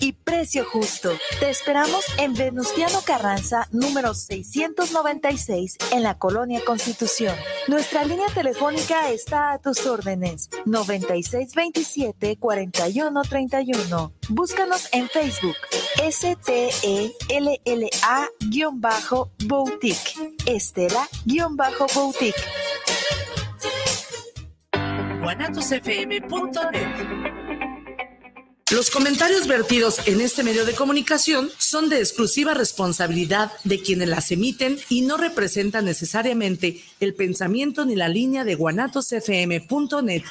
y precio justo. Te esperamos en Venustiano Carranza, número 696, en la Colonia Constitución. Nuestra línea telefónica está a tus órdenes, 9627-4131. Búscanos en Facebook, STELLA-Boutique, Estela-Boutique. guanatosfm.net los comentarios vertidos en este medio de comunicación son de exclusiva responsabilidad de quienes las emiten y no representan necesariamente el pensamiento ni la línea de guanatosfm.net.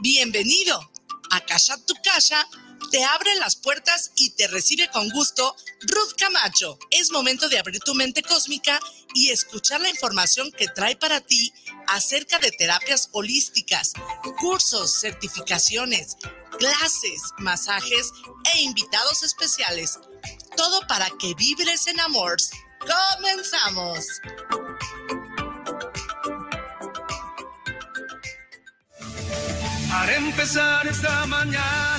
Bienvenido a Casa Tu Casa te abre las puertas y te recibe con gusto Ruth Camacho. Es momento de abrir tu mente cósmica y escuchar la información que trae para ti acerca de terapias holísticas, cursos, certificaciones, clases, masajes e invitados especiales. Todo para que vibres en amor. ¡Comenzamos! Para empezar esta mañana,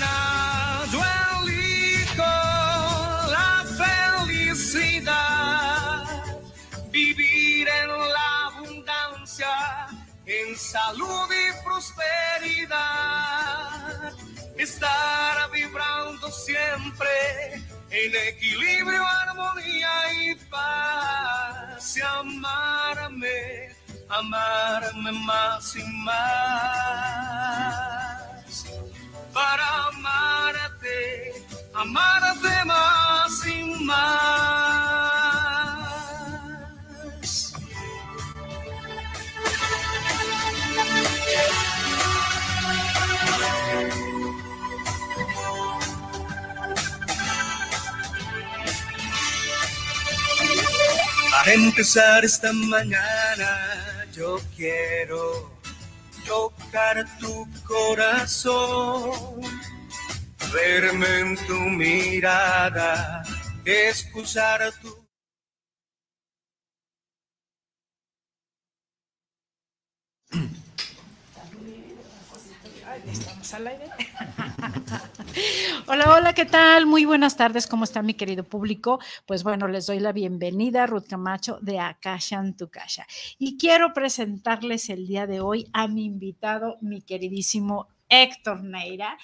en salud y prosperidad, estar vibrando siempre en equilibrio, armonía y paz, y amarme amarme más y más. Para amarte, amarte más empezar esta mañana yo quiero tocar tu corazón, verme en tu mirada, escuchar tu Estamos al aire. Hola, hola, ¿qué tal? Muy buenas tardes, ¿cómo está mi querido público? Pues bueno, les doy la bienvenida Ruth Camacho de Akashan Tu Kasha. Y quiero presentarles el día de hoy a mi invitado, mi queridísimo Héctor Neira,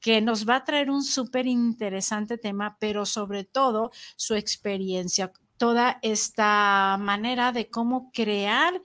que nos va a traer un súper interesante tema, pero sobre todo su experiencia, toda esta manera de cómo crear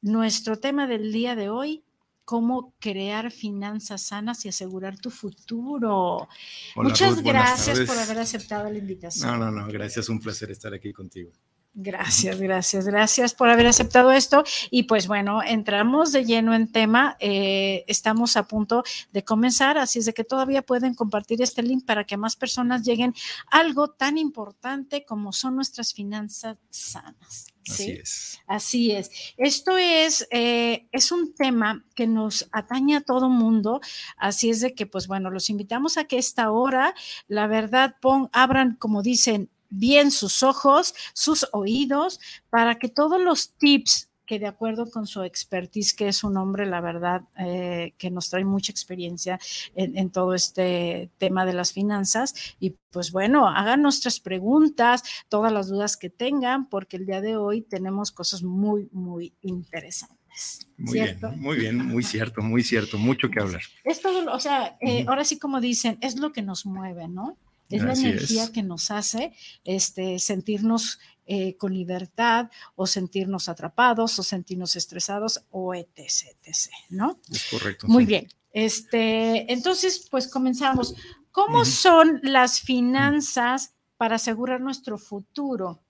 nuestro tema del día de hoy, cómo crear finanzas sanas y asegurar tu futuro. Muchas gracias por haber aceptado la invitación. No, no, no, gracias, un placer estar aquí contigo. Gracias, gracias, gracias por haber aceptado esto. Y pues bueno, entramos de lleno en tema. Eh, estamos a punto de comenzar, así es de que todavía pueden compartir este link para que más personas lleguen a algo tan importante como son nuestras finanzas sanas. Así es. Así es. Esto es, eh, es un tema que nos atañe a todo mundo. Así es de que, pues bueno, los invitamos a que esta hora, la verdad, pon, abran, como dicen, bien sus ojos, sus oídos, para que todos los tips que de acuerdo con su expertise, que es un hombre, la verdad, eh, que nos trae mucha experiencia en, todo este tema de las finanzas. Y pues bueno, hagan nuestras preguntas, todas las dudas que tengan, porque el día de hoy tenemos cosas muy, muy interesantes. Muy bien, muy bien, muy cierto, muy cierto, mucho que hablar. Es todo, o sea, eh, ahora sí como dicen, es lo que nos mueve, ¿no? Es la energía que nos hace este, sentirnos eh, con libertad o sentirnos atrapados o sentirnos estresados o etc, etc, ¿no? Es correcto. Muy bien. Este, entonces, pues comenzamos. ¿Cómo son las finanzas para asegurar nuestro futuro?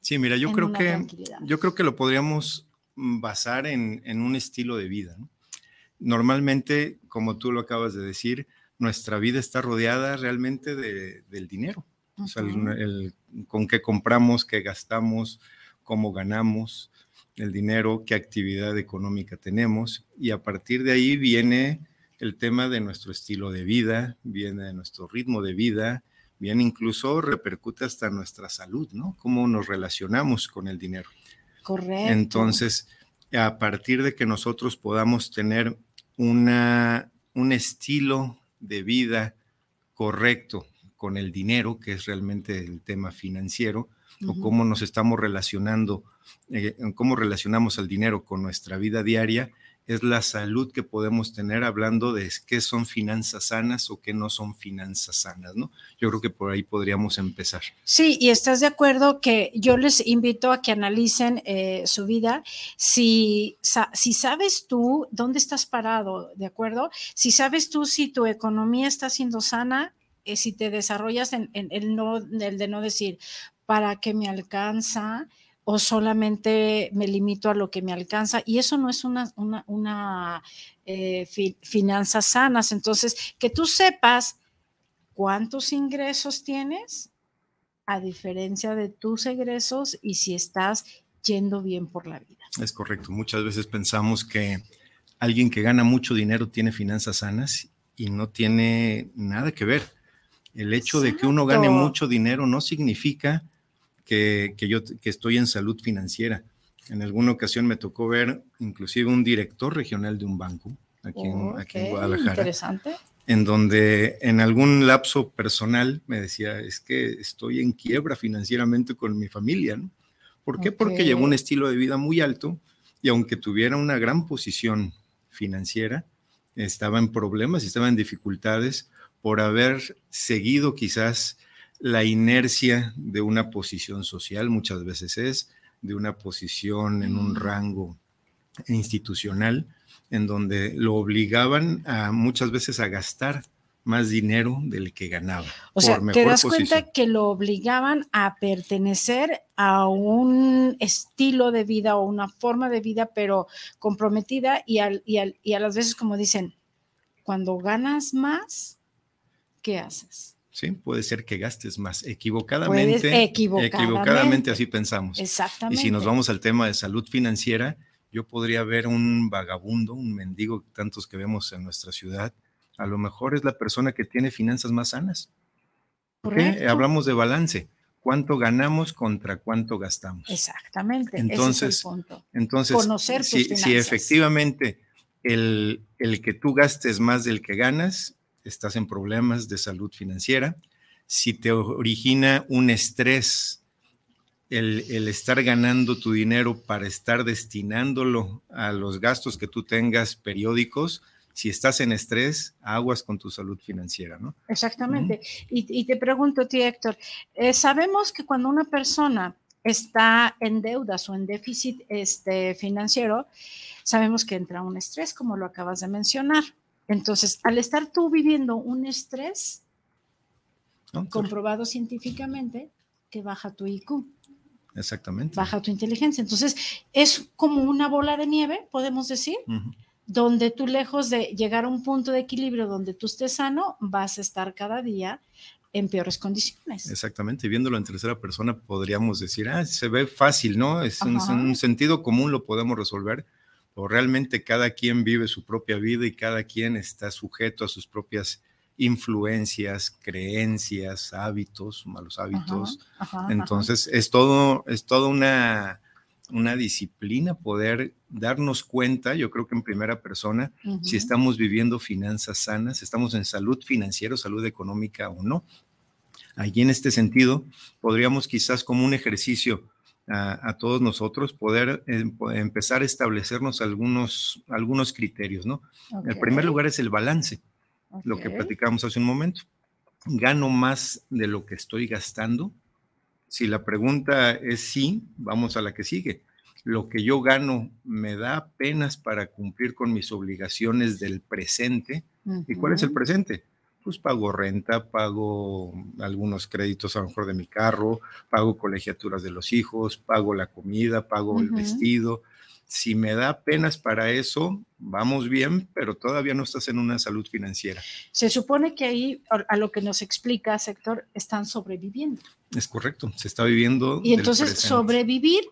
Sí, mira, yo creo que yo creo que lo podríamos basar en, en un estilo de vida. ¿no? Normalmente, como tú lo acabas de decir, nuestra vida está rodeada realmente del dinero. o sea, el, con qué compramos, qué gastamos, cómo ganamos el dinero, qué actividad económica tenemos. Y a partir de ahí viene el tema de nuestro estilo de vida, viene de nuestro ritmo de vida, viene incluso repercute hasta nuestra salud, ¿no? Cómo nos relacionamos con el dinero. Correcto. Entonces, a partir de que nosotros podamos tener una, un estilo de vida correcto con el dinero, que es realmente el tema financiero, o cómo nos estamos relacionando, eh, cómo relacionamos al dinero con nuestra vida diaria, es la salud que podemos tener hablando de qué son finanzas sanas o qué no son finanzas sanas, ¿no? Yo creo que por ahí podríamos empezar. Sí, y estás de acuerdo que yo les invito a que analicen eh, su vida. Si, si sabes tú dónde estás parado, ¿de acuerdo? Si sabes tú si tu economía está siendo sana, si te desarrollas en, el, no, de no decir, ¿para qué me alcanza? o solamente me limito a lo que me alcanza y eso no es una, una, eh, finanzas sanas. Entonces, que tú sepas cuántos ingresos tienes a diferencia de tus egresos y si estás yendo bien por la vida. Es correcto. Muchas veces pensamos que alguien que gana mucho dinero tiene finanzas sanas y no tiene nada que ver. El hecho de que uno gane mucho dinero no significa que, yo que estoy en salud financiera. En alguna ocasión me tocó ver inclusive un director regional de un banco aquí, en, aquí en Guadalajara. Interesante. En donde en algún lapso personal me decía, es que estoy en quiebra financieramente con mi familia. ¿no? ¿Por qué? Porque llevó un estilo de vida muy alto y aunque tuviera una gran posición financiera, estaba en problemas y estaba en dificultades por haber seguido quizás la inercia de una posición social, muchas veces es, de una posición en un mm. rango institucional, en donde lo obligaban a muchas veces a gastar más dinero del que ganaba. O sea, te das cuenta que lo obligaban a pertenecer a un estilo de vida o una forma de vida, pero comprometida y, y a las veces como dicen, cuando ganas más, ¿qué haces? Sí, puede ser que gastes más equivocadamente. Equivocadamente. así pensamos. Exactamente. Y si nos vamos al tema de salud financiera, yo podría ver un vagabundo, un mendigo, tantos que vemos en nuestra ciudad. A lo mejor es la persona que tiene finanzas más sanas. qué? Hablamos de balance. ¿Cuánto ganamos contra cuánto gastamos? Exactamente. Entonces, entonces Conocer tus si, si, efectivamente el, el que tú gastes más del que ganas, estás en problemas de salud financiera, si te origina un estrés el, estar ganando tu dinero para estar destinándolo a los gastos que tú tengas periódicos, si estás en estrés, aguas con tu salud financiera, ¿no? Exactamente. y, te pregunto a ti, Héctor, eh, sabemos que cuando una persona está en deudas o en déficit este, financiero, sabemos que entra un estrés, como lo acabas de mencionar. Entonces, al estar tú viviendo un estrés, comprobado científicamente, que baja tu IQ. Exactamente. Baja tu inteligencia. Entonces, es como una bola de nieve, podemos decir, donde tú lejos de llegar a un punto de equilibrio donde tú estés sano, vas a estar cada día en peores condiciones. Exactamente, viéndolo en tercera persona podríamos decir, ah, se ve fácil, ¿no? Es un sentido común lo podemos resolver, o realmente cada quien vive su propia vida y cada quien está sujeto a sus propias influencias, creencias, hábitos, malos hábitos. Entonces es todo, es toda una, una disciplina poder darnos cuenta, yo creo que en primera persona, si estamos viviendo finanzas sanas, estamos en salud financiera, salud económica o no. Allí en este sentido, podríamos quizás como un ejercicio a, todos nosotros poder em, empezar a establecernos algunos, algunos criterios, ¿no? El primer lugar es el balance, lo que platicamos hace un momento. ¿Gano más de lo que estoy gastando? Si la pregunta es sí, vamos a la que sigue. Lo que yo gano me da apenas para cumplir con mis obligaciones del presente. ¿Y cuál es el presente? Pues pago renta, pago algunos créditos a lo mejor de mi carro, pago colegiaturas de los hijos, pago la comida, pago el vestido. Si me da apenas para eso, vamos bien, pero todavía no estás en una salud financiera. Se supone que ahí, a lo que nos explica sector, están sobreviviendo. Es correcto, se está viviendo. Y entonces sobrevivir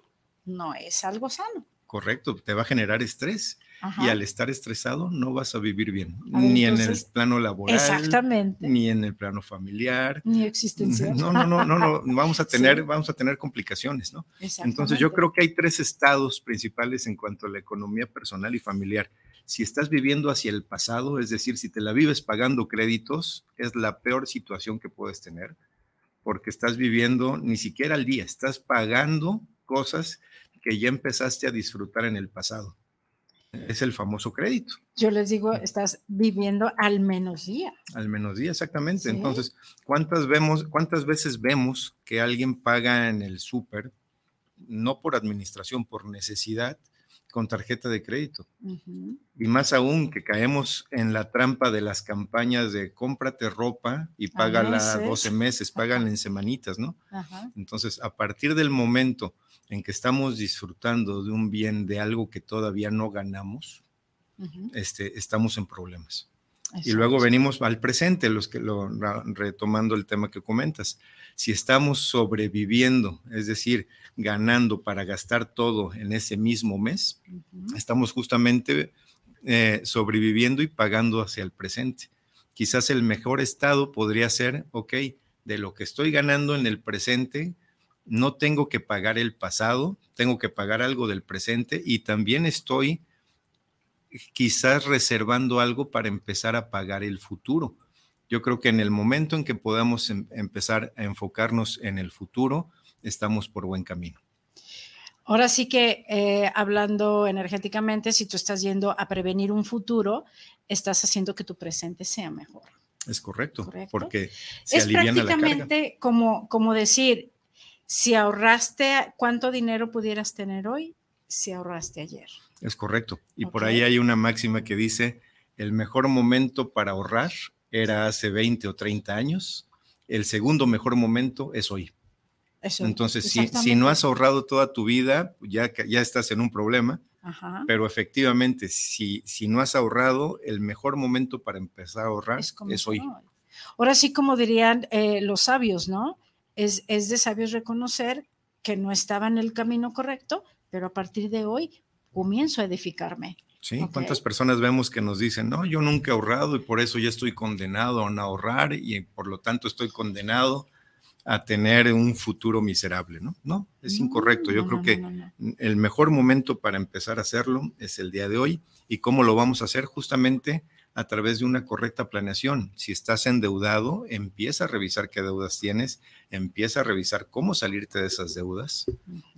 no es algo sano. Correcto, te va a generar estrés. Y al estar estresado no vas a vivir bien, ni en el plano laboral, exactamente. ni en el plano familiar, ni existencial. No, no, no, no, no. vamos a tener, vamos a tener complicaciones, ¿no? Entonces yo creo que hay tres estados principales en cuanto a la economía personal y familiar. Si estás viviendo hacia el pasado, es decir, si te la vives pagando créditos, es la peor situación que puedes tener, porque estás viviendo ni siquiera al día, estás pagando cosas que ya empezaste a disfrutar en el pasado. Es el famoso crédito. Yo les digo, estás viviendo al menos día. Al menos día, exactamente. Entonces, ¿cuántas, vemos, ¿cuántas veces vemos que alguien paga en el súper, no por administración, por necesidad, con tarjeta de crédito. Y más aún que caemos en la trampa de las campañas de cómprate ropa y págala 12 meses, págala en semanitas, ¿no? Entonces, a partir del momento en que estamos disfrutando de un bien, de algo que todavía no ganamos, este, estamos en problemas. Y luego venimos al presente, los que lo retomando el tema que comentas. Si estamos sobreviviendo, es decir, ganando para gastar todo en ese mismo mes, estamos justamente eh, sobreviviendo y pagando hacia el presente. Quizás el mejor estado podría ser, ok, de lo que estoy ganando en el presente, no tengo que pagar el pasado, tengo que pagar algo del presente y también estoy quizás reservando algo para empezar a pagar el futuro. Yo creo que en el momento en que podamos em, empezar a enfocarnos en el futuro, estamos por buen camino. Ahora sí que eh, hablando energéticamente, si tú estás yendo a prevenir un futuro, estás haciendo que tu presente sea mejor. Es correcto, porque se es prácticamente como como decir, si ahorraste, ¿cuánto dinero pudieras tener hoy? Si ahorraste ayer. Es correcto. Y por ahí hay una máxima que dice, el mejor momento para ahorrar era hace 20 o 30 años, el segundo mejor momento es hoy. Entonces, si, si, no has ahorrado toda tu vida, ya, ya estás en un problema, pero efectivamente, si, si no has ahorrado, el mejor momento para empezar a ahorrar es, hoy. Ahora sí, como dirían eh, los sabios, ¿no? Es, es de sabios reconocer que no estaba en el camino correcto, pero a partir de hoy comienzo a edificarme. Sí, ¿cuántas personas vemos que nos dicen, no, yo nunca he ahorrado y por eso ya estoy condenado a no ahorrar y por lo tanto estoy condenado a tener un futuro miserable, ¿no? No, es incorrecto. Yo creo que el mejor momento para empezar a hacerlo es el día de hoy. ¿Y cómo lo vamos a hacer? Justamente a través de una correcta planeación. Si estás endeudado, empieza a revisar qué deudas tienes, empieza a revisar cómo salirte de esas deudas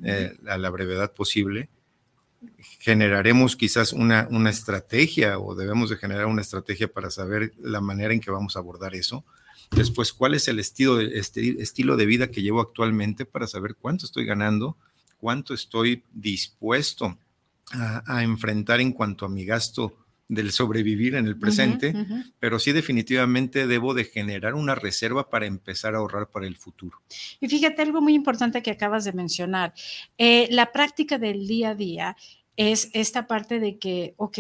eh, a la brevedad posible generaremos quizás una, una estrategia o debemos de generar una estrategia para saber la manera en que vamos a abordar eso. Después, ¿cuál es el estilo de, este, estilo de vida que llevo actualmente para saber cuánto estoy ganando, cuánto estoy dispuesto a, enfrentar en cuanto a mi gasto del sobrevivir en el presente, pero sí definitivamente debo de generar una reserva para empezar a ahorrar para el futuro. Y fíjate algo muy importante que acabas de mencionar, eh, la práctica del día a día es esta parte de que, ok,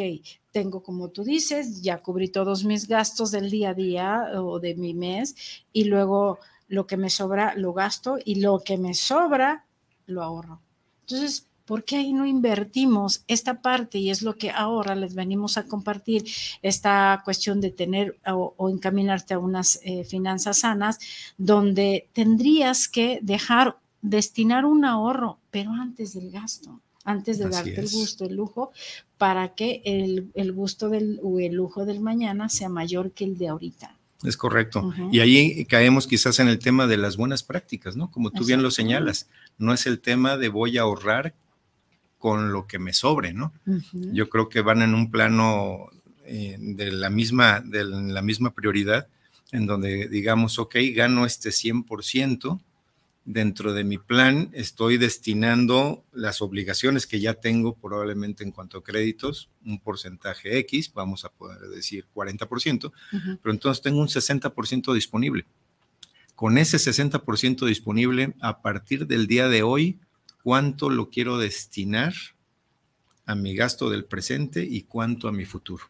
tengo como tú dices, ya cubrí todos mis gastos del día a día o de mi mes y luego lo que me sobra lo gasto y lo que me sobra lo ahorro. Entonces, ¿por qué ahí no invertimos esta parte? Y es lo que ahora les venimos a compartir, esta cuestión de tener o, encaminarte a unas eh, finanzas sanas, donde tendrías que dejar, destinar un ahorro, pero antes del gasto antes de darte el gusto, el lujo, para que el, gusto del, o el lujo del mañana sea mayor que el de ahorita. Es correcto. Y ahí caemos quizás en el tema de las buenas prácticas, ¿no? Como tú bien lo señalas, no es el tema de voy a ahorrar con lo que me sobre, ¿no? Yo creo que van en un plano eh, de, la misma, de la misma prioridad, en donde digamos, ok, gano este 100%, dentro de mi plan estoy destinando las obligaciones que ya tengo probablemente en cuanto a créditos, un porcentaje X, vamos a poder decir 40%, pero entonces tengo un 60% disponible. Con ese 60% disponible, a partir del día de hoy, ¿cuánto lo quiero destinar a mi gasto del presente y cuánto a mi futuro?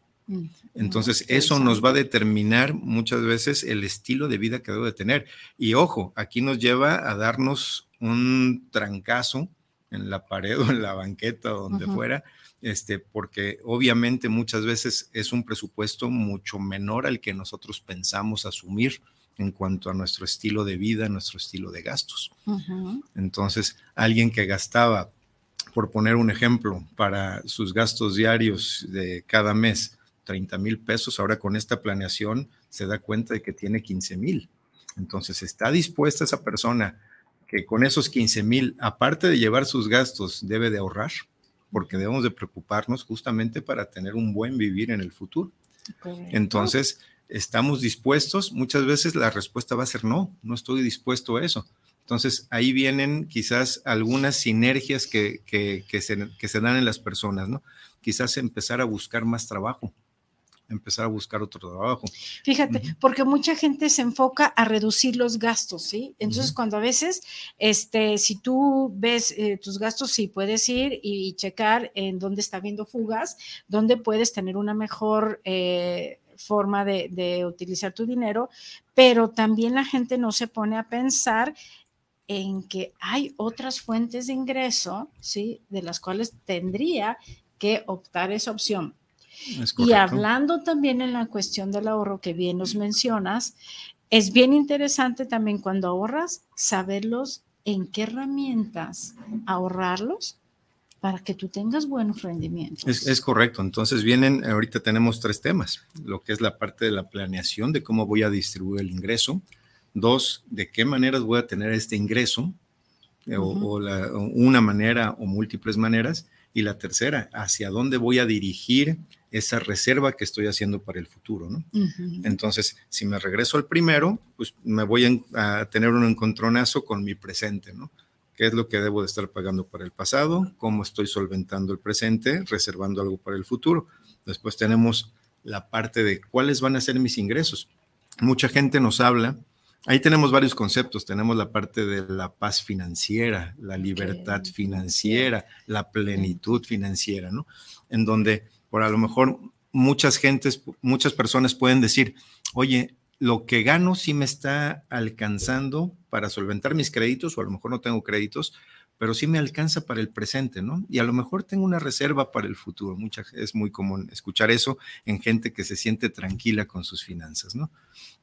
Entonces, eso nos va a determinar muchas veces el estilo de vida que debo de tener. Y ojo, aquí nos lleva a darnos un trancazo en la pared o en la banqueta o donde fuera, este, porque obviamente muchas veces es un presupuesto mucho menor al que nosotros pensamos asumir en cuanto a nuestro estilo de vida, nuestro estilo de gastos. Entonces, alguien que gastaba, por poner un ejemplo, para sus gastos diarios de cada mes, 30 mil pesos, ahora con esta planeación se da cuenta de que tiene 15 mil. Entonces, está dispuesta esa persona que con esos 15 mil, aparte de llevar sus gastos, debe de ahorrar, porque debemos de preocuparnos justamente para tener un buen vivir en el futuro. Entonces, ¿estamos dispuestos? Muchas veces la respuesta va a ser no, no estoy dispuesto a eso. Entonces, ahí vienen quizás algunas sinergias que, que, se, que se dan en las personas, ¿no? Quizás empezar a buscar más trabajo, empezar a buscar otro trabajo. Fíjate, porque mucha gente se enfoca a reducir los gastos, ¿sí? Entonces, cuando a veces, este, si tú ves eh, tus gastos, sí puedes ir y, checar en dónde está habiendo fugas, dónde puedes tener una mejor eh, forma de, de utilizar tu dinero, pero también la gente no se pone a pensar en que hay otras fuentes de ingreso, ¿sí? De las cuales tendría que optar esa opción y hablando también en la cuestión del ahorro que bien nos mencionas, es bien interesante también cuando ahorras saberlos en qué herramientas ahorrarlos para que tú tengas buenos rendimientos. Es, correcto. Entonces vienen, ahorita tenemos tres temas, lo que es la parte de la planeación, de cómo voy a distribuir el ingreso. Dos, de qué maneras voy a tener este ingreso, eh, o, una manera o múltiples maneras. Y la tercera, hacia dónde voy a dirigir esa reserva que estoy haciendo para el futuro, ¿no? Entonces, si me regreso al primero, pues me voy a, tener un encontronazo con mi presente, ¿no? ¿Qué es lo que debo de estar pagando para el pasado? ¿Cómo estoy solventando el presente? Reservando algo para el futuro. Después tenemos la parte de cuáles van a ser mis ingresos. Mucha gente nos habla, ahí tenemos varios conceptos, tenemos la parte de la paz financiera, la libertad financiera, la plenitud financiera, ¿no? En donde por a lo mejor muchas gentes, muchas personas pueden decir, oye, lo que gano sí me está alcanzando para solventar mis créditos, o a lo mejor no tengo créditos, pero sí me alcanza para el presente, ¿no? Y a lo mejor tengo una reserva para el futuro. Mucha, es muy común escuchar eso en gente que se siente tranquila con sus finanzas, ¿no?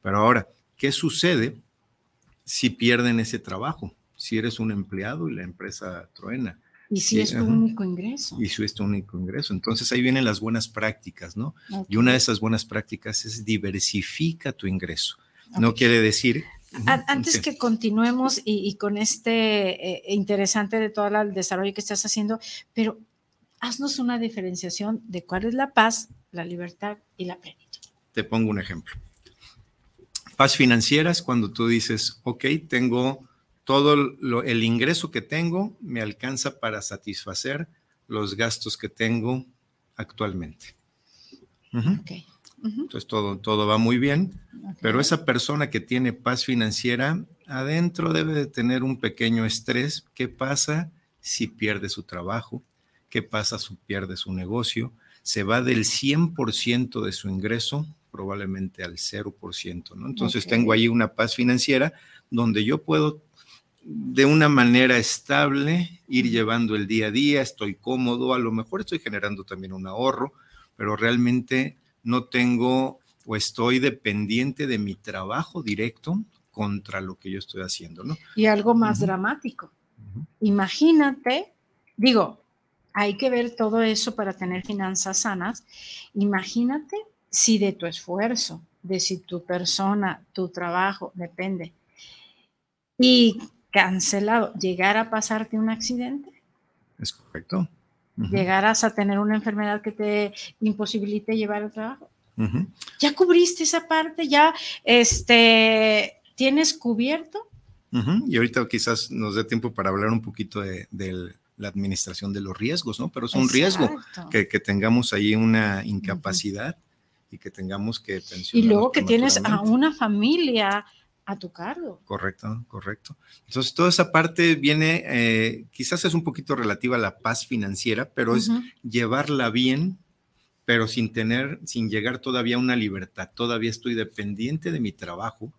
Pero ahora, ¿qué sucede si pierden ese trabajo? Si eres un empleado y la empresa truena, y si es tu único ingreso. Y si es tu único ingreso. Entonces ahí vienen las buenas prácticas, ¿no? Y una de esas buenas prácticas es diversifica tu ingreso. No quiere decir... Antes que continuemos y, con este eh, interesante de todo el desarrollo que estás haciendo, pero haznos una diferenciación de cuál es la paz, la libertad y la plenitud. Te pongo un ejemplo. Paz financiera es cuando tú dices, ok, tengo todo el ingreso que tengo me alcanza para satisfacer los gastos que tengo actualmente. Entonces todo, todo va muy bien, pero esa persona que tiene paz financiera adentro debe de tener un pequeño estrés. ¿Qué pasa si pierde su trabajo? ¿Qué pasa si pierde su negocio? Se va del 100% de su ingreso probablemente al 0%, ¿no? Entonces tengo ahí una paz financiera donde yo puedo de una manera estable, ir llevando el día a día, estoy cómodo, a lo mejor estoy generando también un ahorro, pero realmente no tengo o estoy dependiente de mi trabajo directo contra lo que yo estoy haciendo, ¿no? Y algo más dramático. Imagínate, digo, hay que ver todo eso para tener finanzas sanas. Imagínate si de tu esfuerzo, de si tu persona, tu trabajo depende. Y cancelado, llegar a pasarte un accidente. Es correcto. Llegarás a tener una enfermedad que te imposibilite llevar al trabajo. Ya cubriste esa parte, ya este, tienes cubierto. Y ahorita quizás nos dé tiempo para hablar un poquito de, la administración de los riesgos, ¿no? Pero es un riesgo que, tengamos ahí una incapacidad y que tengamos que Y luego que tienes a una familia a tu cargo. Correcto, correcto. Entonces, toda esa parte viene, eh, quizás es un poquito relativa a la paz financiera, pero es llevarla bien, pero sin tener, sin llegar todavía a una libertad. Todavía estoy dependiente de mi trabajo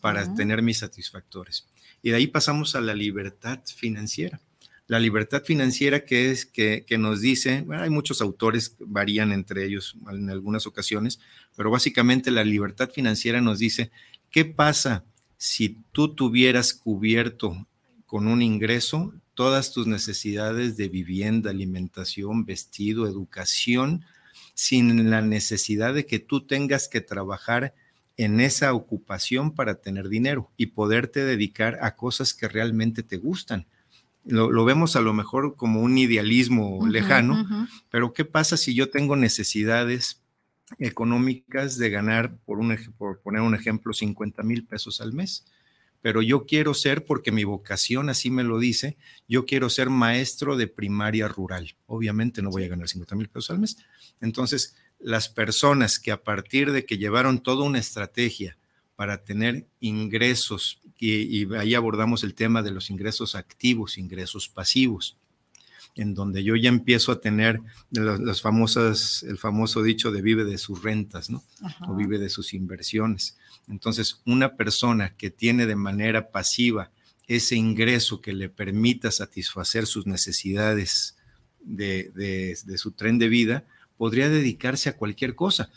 para tener mis satisfactores. Y de ahí pasamos a la libertad financiera. La libertad financiera que es que, nos dice, bueno, hay muchos autores, varían entre ellos en algunas ocasiones, pero básicamente la libertad financiera nos dice, ¿qué pasa si tú tuvieras cubierto con un ingreso todas tus necesidades de vivienda, alimentación, vestido, educación, sin la necesidad de que tú tengas que trabajar en esa ocupación para tener dinero y poderte dedicar a cosas que realmente te gustan. Lo, vemos a lo mejor como un idealismo lejano, pero ¿qué pasa si yo tengo necesidades económicas de ganar, por, un, por poner un ejemplo, 50 mil pesos al mes? pero yo quiero ser, porque mi vocación así me lo dice, yo quiero ser maestro de primaria rural. Obviamente no voy a ganar 50 mil pesos al mes. Entonces, las personas que a partir de que llevaron toda una estrategia para tener ingresos, y, ahí abordamos el tema de los ingresos activos, ingresos pasivos, en donde yo ya empiezo a tener las, famosas, el famoso dicho de vive de sus rentas, ¿no? O vive de sus inversiones. Entonces, una persona que tiene de manera pasiva ese ingreso que le permita satisfacer sus necesidades de, de su tren de vida, podría dedicarse a cualquier cosa.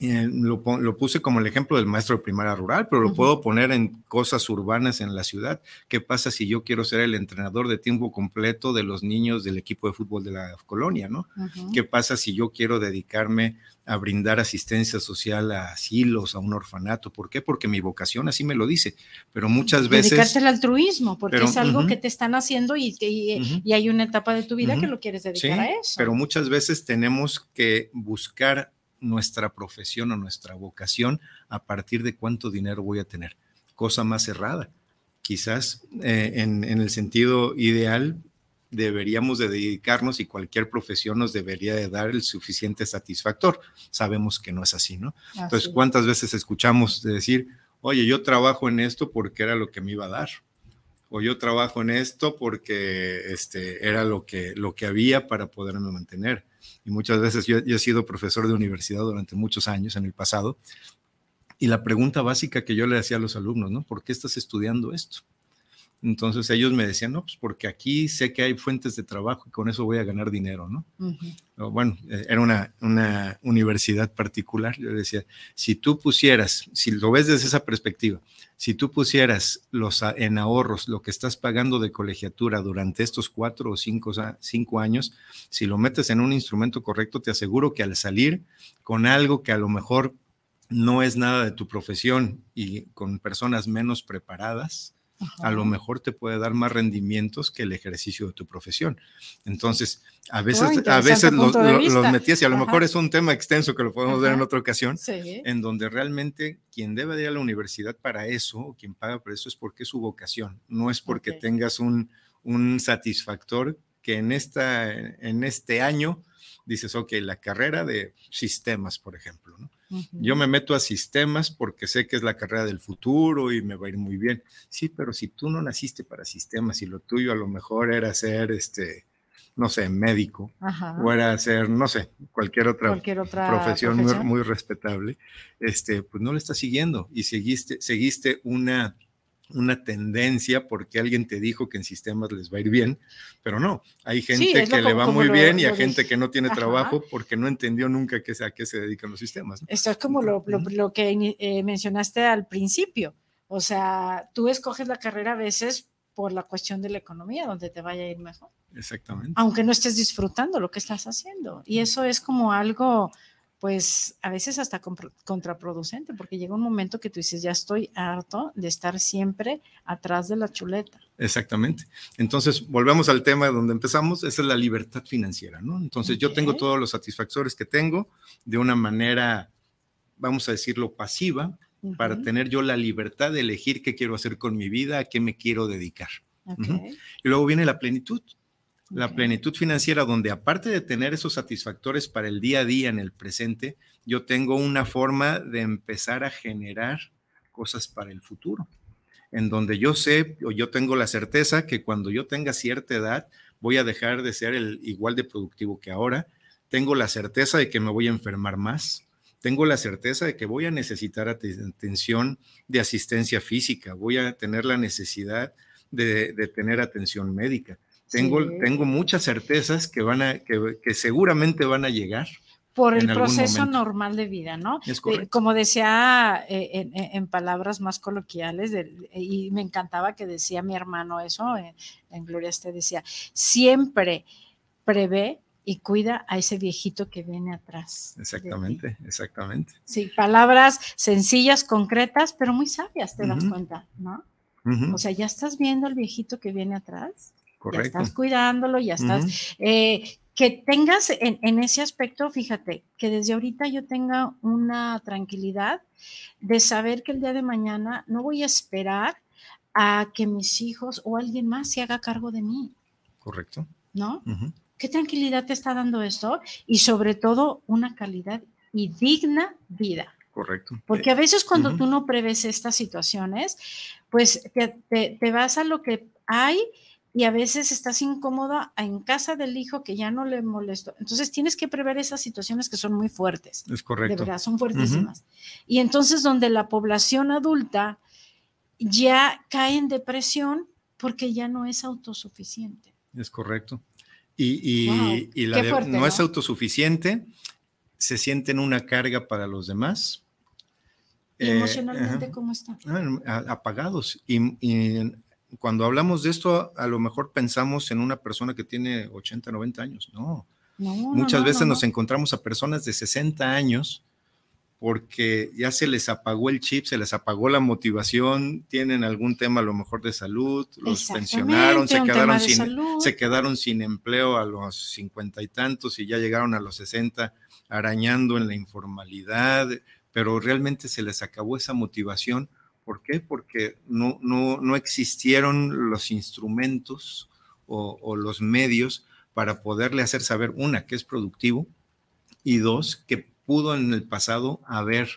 Eh, lo, puse como el ejemplo del maestro de primaria rural, pero lo puedo poner en cosas urbanas en la ciudad. ¿Qué pasa si yo quiero ser el entrenador de tiempo completo de los niños del equipo de fútbol de la colonia, ¿no? ¿Qué pasa si yo quiero dedicarme a brindar asistencia social a asilos, a un orfanato? ¿Por qué? Porque mi vocación así me lo dice, pero muchas veces... Dedicarte al altruismo, porque es algo que te están haciendo y, y, hay una etapa de tu vida que lo quieres dedicar a eso. Pero muchas veces tenemos que buscar nuestra profesión o nuestra vocación a partir de cuánto dinero voy a tener. Cosa más cerrada. Quizás eh, en, el sentido ideal deberíamos de dedicarnos y cualquier profesión nos debería de dar el suficiente satisfactor. Sabemos que no es así, ¿no? Entonces, ¿cuántas veces escuchamos de decir, oye, yo trabajo en esto porque era lo que me iba a dar? O yo trabajo en esto porque este, era lo que, lo que había para poderme mantener y muchas veces yo, he sido profesor de universidad durante muchos años en el pasado, y la pregunta básica que yo le hacía a los alumnos, ¿no? ¿Por qué estás estudiando esto? Entonces ellos me decían, no, pues porque aquí sé que hay fuentes de trabajo y con eso voy a ganar dinero, ¿no? Bueno, eh, era una, una universidad particular. Yo decía, si tú pusieras, si lo ves desde esa perspectiva, si tú pusieras los, en ahorros lo que estás pagando de colegiatura durante estos cuatro o cinco, cinco años, si lo metes en un instrumento correcto, te aseguro que al salir con algo que a lo mejor no es nada de tu profesión y con personas menos preparadas, a lo mejor te puede dar más rendimientos que el ejercicio de tu profesión. Entonces, a veces, a veces los, metías y a lo mejor es un tema extenso que lo podemos ver en otra ocasión, en donde realmente quien debe ir a la universidad para eso, o quien paga por eso, es porque es su vocación, no es porque tengas un, un satisfactor que en, esta, en este año dices, ok, la carrera de sistemas, por ejemplo, ¿no? Yo me meto a sistemas porque sé que es la carrera del futuro y me va a ir muy bien. Sí, pero si tú no naciste para sistemas y lo tuyo a lo mejor era ser, este, no sé, médico o era ser, no sé, cualquier otra, profesión, Muy, respetable, este, pues no lo estás siguiendo y seguiste, seguiste una una tendencia porque alguien te dijo que en sistemas les va a ir bien, pero no, hay gente que le va muy bien y hay gente que no tiene trabajo porque no entendió nunca qué, a qué se dedican los sistemas. Esto es como lo, lo, que eh, mencionaste al principio, o sea, tú escoges la carrera a veces por la cuestión de la economía, donde te vaya a ir mejor. Exactamente. Aunque no estés disfrutando lo que estás haciendo. Y eso es como algo pues a veces hasta contraproducente, porque llega un momento que tú dices, ya estoy harto de estar siempre atrás de la chuleta. Exactamente. Entonces, volvemos al tema donde empezamos, esa es la libertad financiera, ¿no? Entonces, yo tengo todos los satisfactores que tengo de una manera, vamos a decirlo, pasiva, para tener yo la libertad de elegir qué quiero hacer con mi vida, a qué me quiero dedicar. Y luego viene la plenitud la plenitud financiera, donde aparte de tener esos satisfactores para el día a día en el presente, yo tengo una forma de empezar a generar cosas para el futuro, en donde yo sé o yo tengo la certeza que cuando yo tenga cierta edad voy a dejar de ser el igual de productivo que ahora, tengo la certeza de que me voy a enfermar más, tengo la certeza de que voy a necesitar atención de asistencia física, voy a tener la necesidad de, de tener atención médica tengo, tengo muchas certezas que, van a, que, que seguramente van a llegar por el proceso normal de vida, ¿no? Es eh, como decía eh, en, palabras más coloquiales, y me encantaba que decía mi hermano eso, en, Gloria este decía, siempre prevé y cuida a ese viejito que viene atrás. Exactamente, exactamente. Sí, palabras sencillas, concretas, pero muy sabias, te das cuenta, ¿no? O sea, ya estás viendo al viejito que viene atrás. Correcto. Ya estás cuidándolo, ya estás que tengas en, ese aspecto, fíjate, que desde ahorita yo tenga una tranquilidad de saber que el día de mañana no voy a esperar a que mis hijos o alguien más se haga cargo de mí. Correcto. ¿No? ¿Qué tranquilidad te está dando esto? Y sobre todo una calidad y digna vida. Correcto. Porque a veces cuando tú no prevés estas situaciones, pues te, te vas a lo que hay y a veces estás incómoda en casa del hijo que ya no le molestó. Entonces tienes que prever esas situaciones que son muy fuertes. Es correcto. De verdad, son fuertísimas. Y entonces donde la población adulta ya cae en depresión porque ya no es autosuficiente. Es correcto. Y, la no, es autosuficiente, se sienten una carga para los demás. ¿Y emocionalmente cómo están? Ah, apagados. Y, y, cuando hablamos de esto, a lo mejor pensamos en una persona que tiene 80, 90 años. No. Muchas veces nos encontramos a personas de 60 años porque ya se les apagó el chip, se les apagó la motivación, tienen algún tema a lo mejor de salud, los pensionaron, se quedaron, sin, se quedaron sin empleo a los cincuenta y tantos y ya llegaron a los 60 arañando en la informalidad, pero realmente se les acabó esa motivación ¿Por qué? Porque no, no, existieron los instrumentos o, los medios para poderle hacer saber, una, que es productivo, y dos, que pudo en el pasado haber,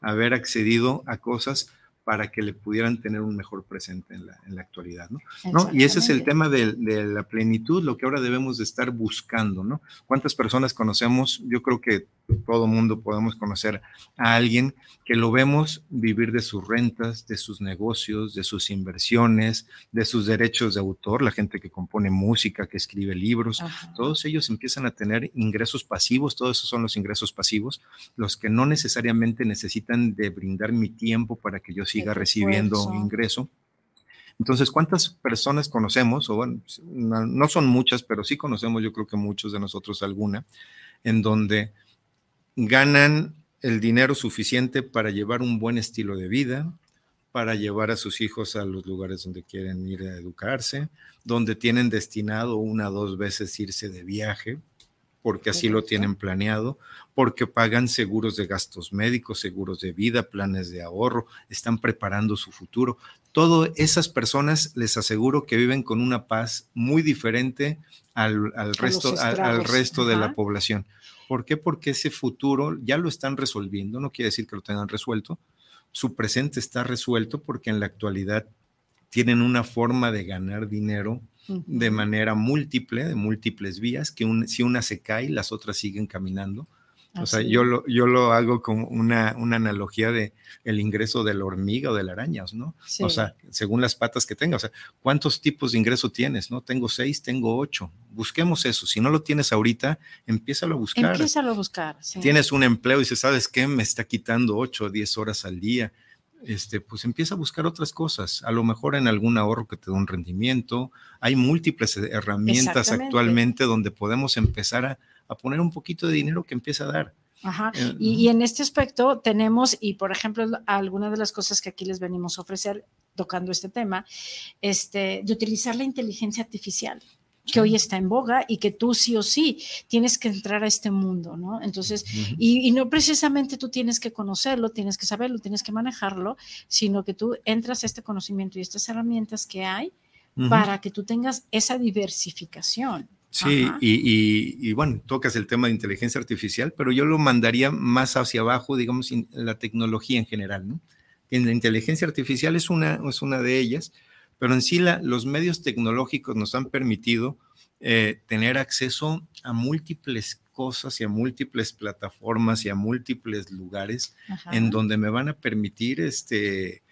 haber accedido a cosas para que le pudieran tener un mejor presente en la, en la actualidad, ¿no? ¿no? Y ese es el tema de, de, la plenitud, lo que ahora debemos de estar buscando, ¿no? ¿Cuántas personas conocemos? Yo creo que todo mundo podemos conocer a alguien que lo vemos vivir de sus rentas, de sus negocios, de sus inversiones, de sus derechos de autor, la gente que compone música, que escribe libros, todos ellos empiezan a tener ingresos pasivos, todos esos son los ingresos pasivos, los que no necesariamente necesitan de brindar mi tiempo para que yo siga recibiendo ingreso. Entonces, ¿cuántas personas conocemos? O bueno, no son muchas, pero sí conocemos, yo creo que muchos de nosotros alguna, en donde ganan el dinero suficiente para llevar un buen estilo de vida, para llevar a sus hijos a los lugares donde quieren ir a educarse, donde tienen destinado una o dos veces irse de viaje, porque así lo tienen planeado, porque pagan seguros de gastos médicos, seguros de vida, planes de ahorro, están preparando su futuro. Todas esas personas les aseguro que viven con una paz muy diferente al, resto, al, resto de la población. ¿Por qué? Porque ese futuro ya lo están resolviendo, no quiere decir que lo tengan resuelto, su presente está resuelto porque en la actualidad tienen una forma de ganar dinero de manera múltiple, de múltiples vías, que si una se cae, las otras siguen caminando. O sea, yo lo, yo lo hago con una, una, analogía de el ingreso de la hormiga o de la araña, ¿no? O sea, según las patas que tenga. O sea, ¿cuántos tipos de ingreso tienes? ¿No? Tengo seis, tengo ocho. Busquemos eso. Si no lo tienes ahorita, empieza a buscar. Empieza a buscar. Tienes un empleo y dices, ¿sabes qué? Me está quitando ocho o diez horas al día. Este, pues empieza a buscar otras cosas, a lo mejor en algún ahorro que te dé un rendimiento. Hay múltiples herramientas actualmente donde podemos empezar a, a poner un poquito de dinero que empieza a dar. Ajá. Eh, y, en este aspecto tenemos, y por ejemplo, algunas de las cosas que aquí les venimos a ofrecer tocando este tema, este, de utilizar la inteligencia artificial que hoy está en boga y que tú sí o sí tienes que entrar a este mundo, ¿no? Entonces, y, no precisamente tú tienes que conocerlo, tienes que saberlo, tienes que manejarlo, sino que tú entras a este conocimiento y estas herramientas que hay para que tú tengas esa diversificación. Sí, y, bueno, tocas el tema de inteligencia artificial, pero yo lo mandaría más hacia abajo, digamos, en la tecnología en general, ¿no? En la inteligencia artificial es una, es una de ellas, pero en sí los medios tecnológicos nos han permitido eh, tener acceso a múltiples cosas y a múltiples plataformas y a múltiples lugares en donde me van a permitir este,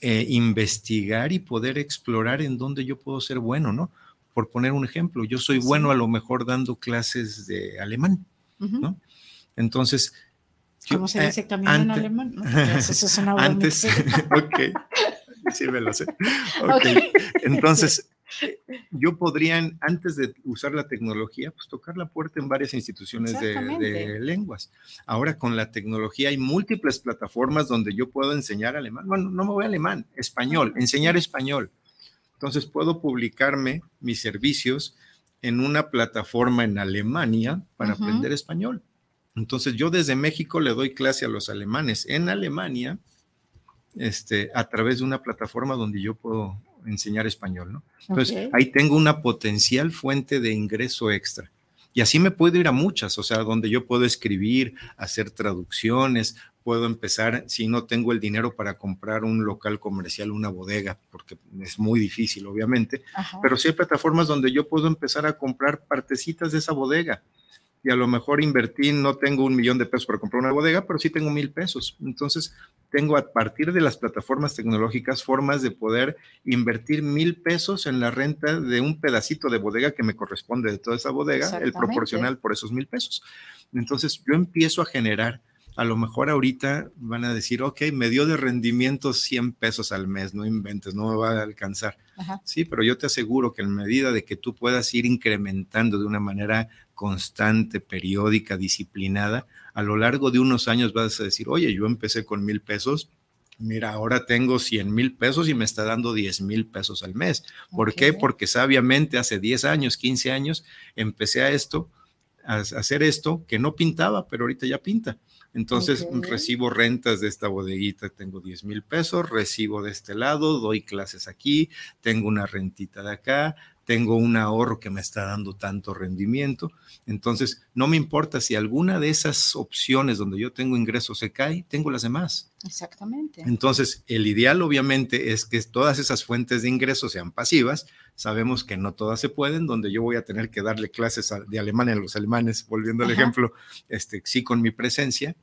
eh, investigar y poder explorar en dónde yo puedo ser bueno, ¿no? por poner un ejemplo, yo soy bueno a lo mejor dando clases de alemán, ¿no? Entonces, ¿Cómo se dice caminar en alemán? eso es una antes, ok, sí me lo sé. Okay. Entonces, yo podría, antes de usar la tecnología, pues tocar la puerta en varias instituciones de, lenguas. Ahora con la tecnología hay múltiples plataformas donde yo puedo enseñar alemán. Bueno, no me voy a alemán, español, enseñar español. Entonces puedo publicarme mis servicios en una plataforma en Alemania para aprender español. Entonces yo desde México le doy clase a los alemanes en Alemania este, a través de una plataforma donde yo puedo enseñar español, ¿no? Entonces, ahí tengo una potencial fuente de ingreso extra. Y así me puedo ir a muchas, o sea, donde yo puedo escribir, hacer traducciones, puedo empezar, si no tengo el dinero para comprar un local comercial, una bodega, porque es muy difícil, obviamente, pero sí hay plataformas donde yo puedo empezar a comprar partecitas de esa bodega y a lo mejor invertí, no tengo un millón de pesos para comprar una bodega, pero sí tengo mil pesos. Entonces, tengo a partir de las plataformas tecnológicas formas de poder invertir mil pesos en la renta de un pedacito de bodega que me corresponde de toda esa bodega, el proporcional por esos mil pesos. Entonces, yo empiezo a generar a lo mejor ahorita van a decir, ok, me dio de rendimiento 100 pesos al mes, no inventes, no me va a alcanzar. Sí, pero yo te aseguro que en medida de que tú puedas ir incrementando de una manera constante, periódica, disciplinada, a lo largo de unos años vas a decir, oye, yo empecé con mil pesos, mira, ahora tengo 100 mil pesos y me está dando 10 mil pesos al mes. ¿Por qué? Porque sabiamente hace 10 años, 15 años, empecé a esto, a hacer esto que no pintaba, pero ahorita ya pinta. Entonces recibo rentas de esta bodeguita, tengo 10 mil pesos, recibo de este lado, doy clases aquí, tengo una rentita de acá, tengo un ahorro que me está dando tanto rendimiento. Entonces, no me importa si alguna de esas opciones donde yo tengo ingresos se cae, tengo las demás. Exactamente. Entonces, el ideal obviamente es que todas esas fuentes de ingresos sean pasivas. Sabemos que no todas se pueden, donde yo voy a tener que darle clases de alemán a los alemanes, volviendo al ejemplo, este, sí con mi presencia,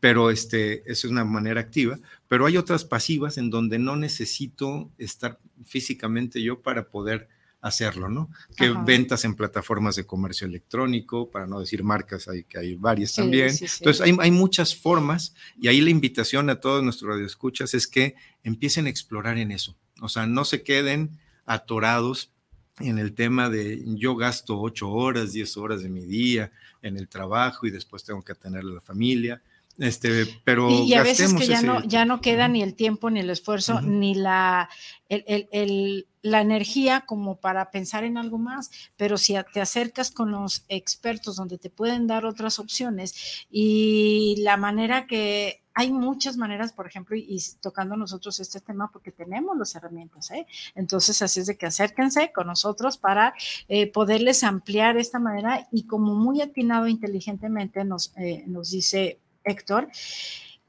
pero este, eso es una manera activa. Pero hay otras pasivas en donde no necesito estar físicamente yo para poder hacerlo, ¿no? Que ventas en plataformas de comercio electrónico, para no decir marcas, hay, que hay varias también. Entonces, hay, hay, muchas formas y ahí la invitación a todos nuestros radioescuchas es que empiecen a explorar en eso. O sea, no se queden atorados en el tema de yo gasto ocho horas, diez horas de mi día en el trabajo y después tengo que atender a la familia. Este, pero y, a veces que ya no, ya no queda ni el tiempo, ni el esfuerzo, ni la, el, la energía como para pensar en algo más, pero si te acercas con los expertos donde te pueden dar otras opciones y la manera que hay muchas maneras, por ejemplo, y, tocando nosotros este tema porque tenemos las herramientas, ¿eh? Entonces, así es de que acérquense con nosotros para eh, poderles ampliar esta manera y como muy atinado inteligentemente nos, eh, nos dice Héctor,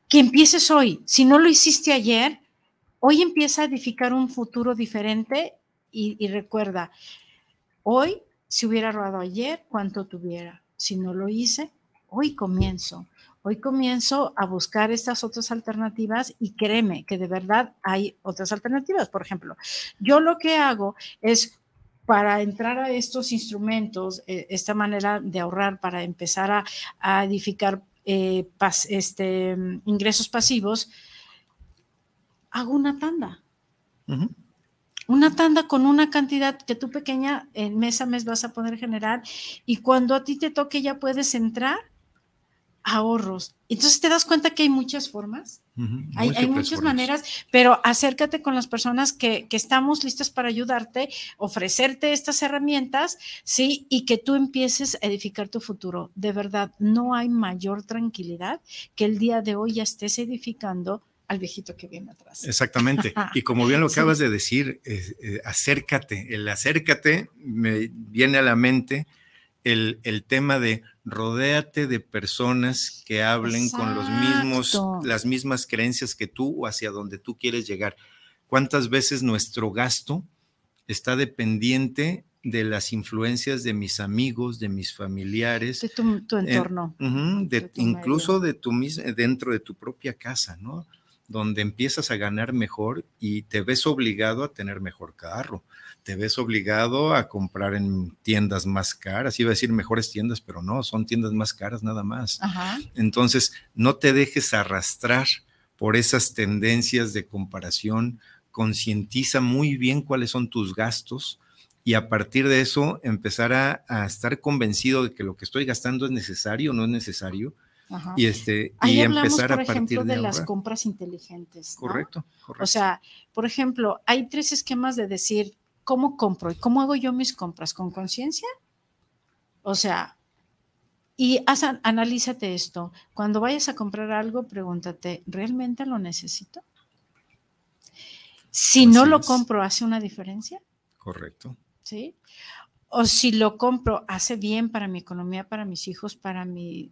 que empieces hoy. Si no lo hiciste ayer, hoy empieza a edificar un futuro diferente y, recuerda, hoy, si hubiera robado ayer, ¿cuánto tuviera? Si no lo hice, hoy comienzo. Hoy comienzo a buscar estas otras alternativas y créeme que de verdad hay otras alternativas. Por ejemplo, yo lo que hago es para entrar a estos instrumentos, eh, esta manera de ahorrar para empezar a edificar eh, este, ingresos pasivos, hago una tanda. Una tanda con una cantidad que tú pequeña en mes a mes vas a poder generar y cuando a ti te toque ya puedes entrar ahorros. Entonces te das cuenta que hay muchas formas, hay, muchas maneras, pero acércate con las personas que, estamos listas para ayudarte, ofrecerte estas herramientas, ¿sí? Y que tú empieces a edificar tu futuro. De verdad, no hay mayor tranquilidad que el día de hoy ya estés edificando al viejito que viene atrás. Exactamente. Y como bien lo acabas de decir, eh, acércate. El acércate me viene a la mente el, el tema de rodéate de personas que hablen con los mismos, las mismas creencias que tú o hacia donde tú quieres llegar. ¿Cuántas veces nuestro gasto está dependiente de las influencias de mis amigos, de mis familiares? De tu, entorno. de, incluso de tu dentro de tu propia casa, ¿no? donde empiezas a ganar mejor y te ves obligado a tener mejor carro, te ves obligado a comprar en tiendas más caras, iba a decir mejores tiendas, pero no, son tiendas más caras nada más. Entonces, no te dejes arrastrar por esas tendencias de comparación, concientiza muy bien cuáles son tus gastos, y a partir de eso empezar a, a, estar convencido de que lo que estoy gastando es necesario o no es necesario, y este y empezar por a partir de, de las compras inteligentes. Correcto, correcto. O sea, por ejemplo, hay tres esquemas de decir cómo compro y cómo hago yo mis compras con conciencia. O sea, y analízate esto. Cuando vayas a comprar algo, pregúntate, ¿realmente lo necesito? Si no lo compro, ¿hace una diferencia? Correcto. ¿Sí? O si lo compro, ¿hace bien para mi economía, para mis hijos, para mi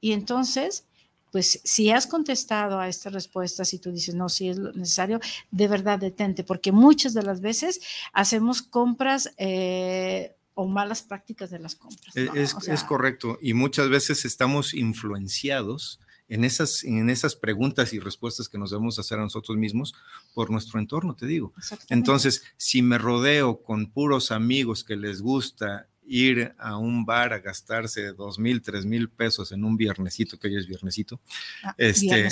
y entonces, pues si has contestado a estas respuestas y tú dices, no, si es necesario, de verdad detente, porque muchas de las veces hacemos compras eh, o malas prácticas de las compras. E, es, es, correcto, y muchas veces estamos influenciados en esas, en esas preguntas y respuestas que nos debemos hacer a nosotros mismos por nuestro entorno, te digo. Entonces, si me rodeo con puros amigos que les gusta ir a un bar a gastarse dos mil, tres mil pesos en un viernesito, que hoy es viernesito. Ah, este,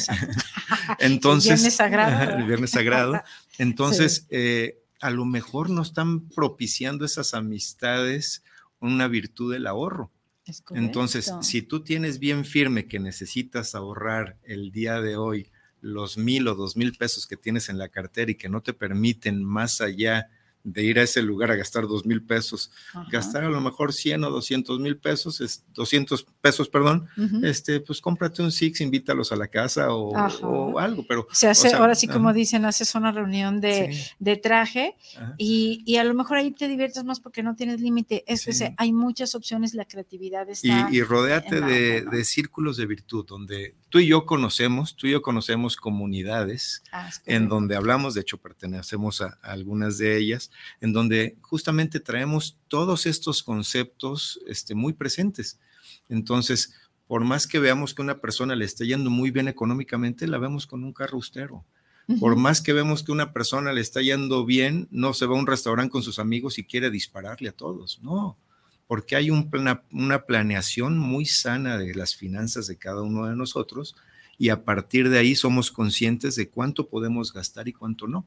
entonces, viernes sagrado. el viernes sagrado. Entonces, eh, a lo mejor no están propiciando esas amistades una virtud del ahorro. Entonces, si tú tienes bien firme que necesitas ahorrar el día de hoy los mil o dos mil pesos que tienes en la cartera y que no te permiten más allá de ir a ese lugar a gastar dos mil pesos, gastar a lo mejor 100 o 200 mil pesos, es 200 pesos, perdón, este, pues cómprate un Six, invítalos a la casa o, algo, pero... Se hace, ahora sí como dicen, haces una reunión de, traje y, y, a lo mejor ahí te diviertes más porque no tienes límite, es que hay muchas opciones, la creatividad está... Y, y rodéate de, de, círculos de virtud, donde tú y yo conocemos, tú y yo conocemos comunidades ah, en donde hablamos, de hecho pertenecemos a algunas de ellas, en donde justamente traemos todos estos conceptos este, muy presentes. Entonces, por más que veamos que una persona le está yendo muy bien económicamente, la vemos con un carro austero. Por más que vemos que una persona le está yendo bien, no se va a un restaurante con sus amigos y quiere dispararle a todos. No, porque hay una planeación muy sana de las finanzas de cada uno de nosotros y a partir de ahí somos conscientes de cuánto podemos gastar y cuánto no.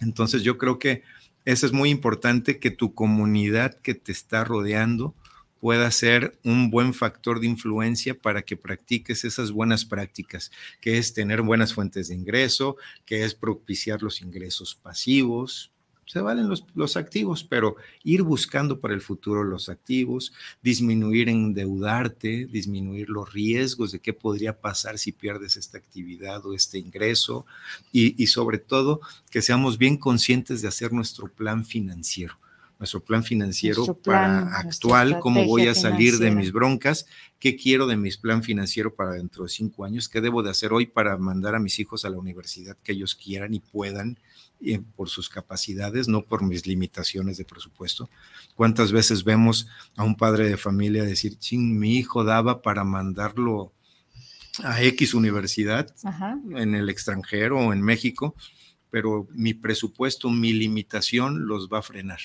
Entonces yo creo que eso es muy importante que tu comunidad que te está rodeando pueda ser un buen factor de influencia para que practiques esas buenas prácticas, que es tener buenas fuentes de ingreso, que es propiciar los ingresos pasivos, se valen los, activos, pero ir buscando para el futuro los activos, disminuir endeudarte, disminuir los riesgos de qué podría pasar si pierdes esta actividad o este ingreso y, sobre todo que seamos bien conscientes de hacer nuestro plan financiero. Nuestro plan financiero para actual, cómo voy a salir de mis broncas, qué quiero de mi plan financiero para dentro de cinco años, qué debo de hacer hoy para mandar a mis hijos a la universidad que ellos quieran y puedan por sus capacidades, no por mis limitaciones de presupuesto. ¿Cuántas veces vemos a un padre de familia decir, ching, mi hijo daba para mandarlo a X universidad en el extranjero o en México, pero mi presupuesto, mi limitación los va a frenar,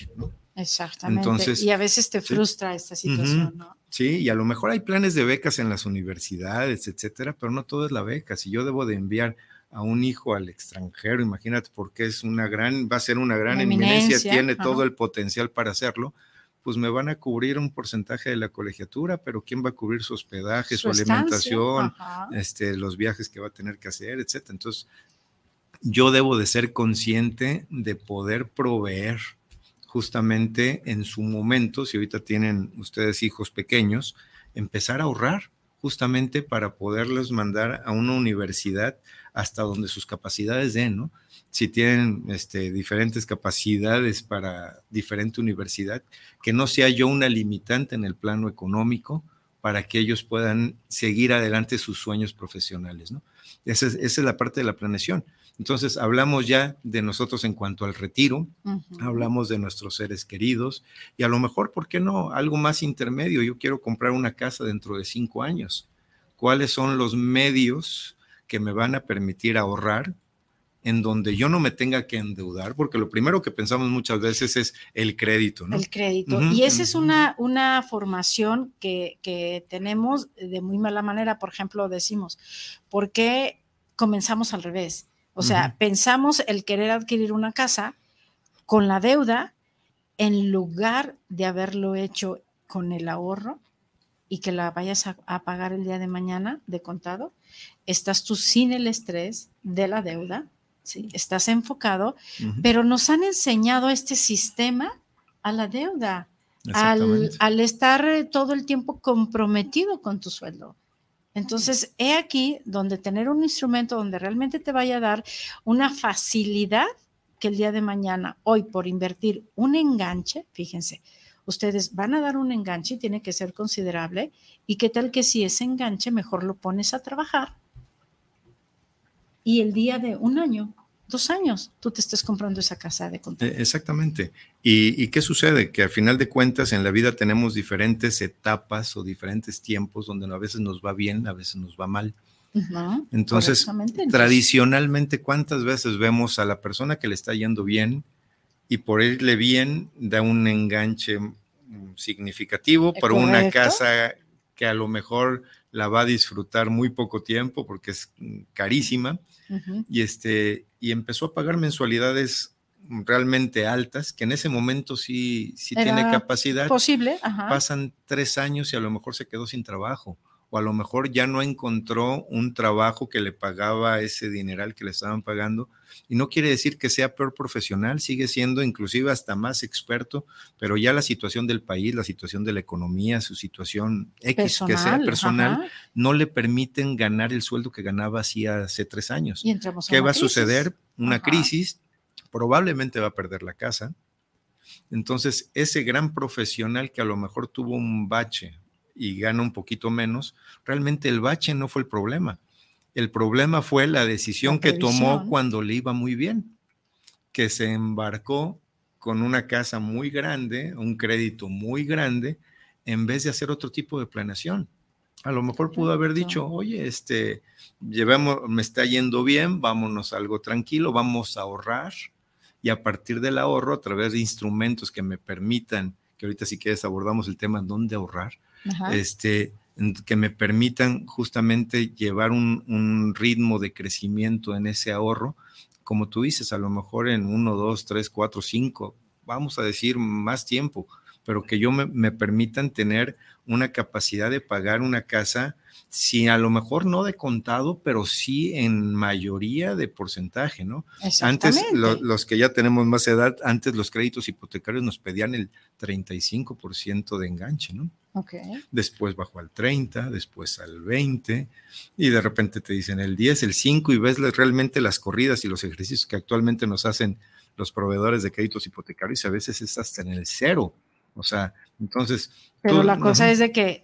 Exactamente. y a veces te frustra esta situación, ¿no? Sí, y a lo mejor hay planes de becas en las universidades, etcétera, pero no todo es la beca. Si yo debo de enviar a un hijo al extranjero, imagínate, porque es una gran, va a ser una gran eminencia, tiene todo el potencial para hacerlo, pues me van a cubrir un porcentaje de la colegiatura, pero ¿quién va a cubrir su hospedaje, su, alimentación, este, los viajes que va a tener que hacer, etcétera? Entonces, yo debo de ser consciente de poder proveer justamente en su momento, si ahorita tienen ustedes hijos pequeños, empezar a ahorrar justamente para poderlos mandar a una universidad hasta donde sus capacidades den, ¿no? Si tienen este, diferentes capacidades para diferente universidad, que no sea yo una limitante en el plano económico para que ellos puedan seguir adelante sus sueños profesionales, ¿no? Esa es, la parte de la planeación. Entonces, hablamos ya de nosotros en cuanto al retiro, hablamos de nuestros seres queridos y a lo mejor, ¿por qué no? Algo más intermedio. Yo quiero comprar una casa dentro de cinco años. ¿Cuáles son los medios que me van a permitir ahorrar en donde yo no me tenga que endeudar, porque lo primero que pensamos muchas veces es el crédito, ¿no? El crédito. y esa es una, una formación que, que, tenemos de muy mala manera. Por ejemplo, decimos, ¿por qué comenzamos al revés? O sea, pensamos el querer adquirir una casa con la deuda en lugar de haberlo hecho con el ahorro y que la vayas a, pagar el día de mañana de contado, estás tú sin el estrés de la deuda, ¿sí? estás enfocado, pero nos han enseñado este sistema a la deuda, al, al, estar todo el tiempo comprometido con tu sueldo. Entonces, he aquí donde tener un instrumento donde realmente te vaya a dar una facilidad que el día de mañana, hoy por invertir un enganche, fíjense, ustedes van a dar un enganche y tiene que ser considerable. ¿Y qué tal que si ese enganche mejor lo pones a trabajar? Y el día de un año, dos años, tú te estés comprando esa casa de contado. E, exactamente. ¿Y, ¿Y, qué sucede? Que a final de cuentas en la vida tenemos diferentes etapas o diferentes tiempos donde a veces nos va bien, a veces nos va mal. Entonces, tradicionalmente, ¿cuántas veces vemos a la persona que le está yendo bien y por irle bien da un enganche mm, significativo para una casa que a lo mejor la va a disfrutar muy poco tiempo porque es mm, carísima. Y este y empezó a pagar mensualidades realmente altas que en ese momento sí sí tiene capacidad. posible pasan tres años y a lo mejor se quedó sin trabajo o a lo mejor ya no encontró un trabajo que le pagaba ese dineral que le estaban pagando. Y no quiere decir que sea peor profesional, sigue siendo inclusive hasta más experto, pero ya la situación del país, la situación de la economía, su situación X, que sea personal, no le permiten ganar el sueldo que ganaba hacía hace tres años. ¿Qué va a suceder? Una crisis, probablemente va a perder la casa. Entonces, ese gran profesional que a lo mejor tuvo un bache, y gana un poquito menos, realmente el bache no fue el problema. El problema fue la decisión que tomó cuando le iba muy bien, que se embarcó con una casa muy grande, un crédito muy grande, en vez de hacer otro tipo de planeación. A lo mejor pudo haber dicho, oye, este, llevemos, me está yendo bien, vámonos algo tranquilo, vamos a ahorrar y a partir del ahorro, a través de instrumentos que me permitan, que ahorita si quieres abordamos el tema, dónde ahorrar, este, que me permitan justamente llevar un, ritmo de crecimiento en ese ahorro, como tú dices, a lo mejor en uno, dos, tres, cuatro, cinco, vamos a decir más tiempo, pero que yo me, me permitan tener una capacidad de pagar una casa si a lo mejor no de contado, pero sí en mayoría de porcentaje, ¿no? Antes, los que ya tenemos más edad, antes los créditos hipotecarios nos pedían el 35% de enganche, ¿no? Okay. Después bajó al 30, después al 20, y de repente te dicen el 10, el 5, y ves realmente las corridas y los ejercicios que actualmente nos hacen los proveedores de créditos hipotecarios, y a veces es hasta en el cero. O sea, entonces... Pero la cosa es de que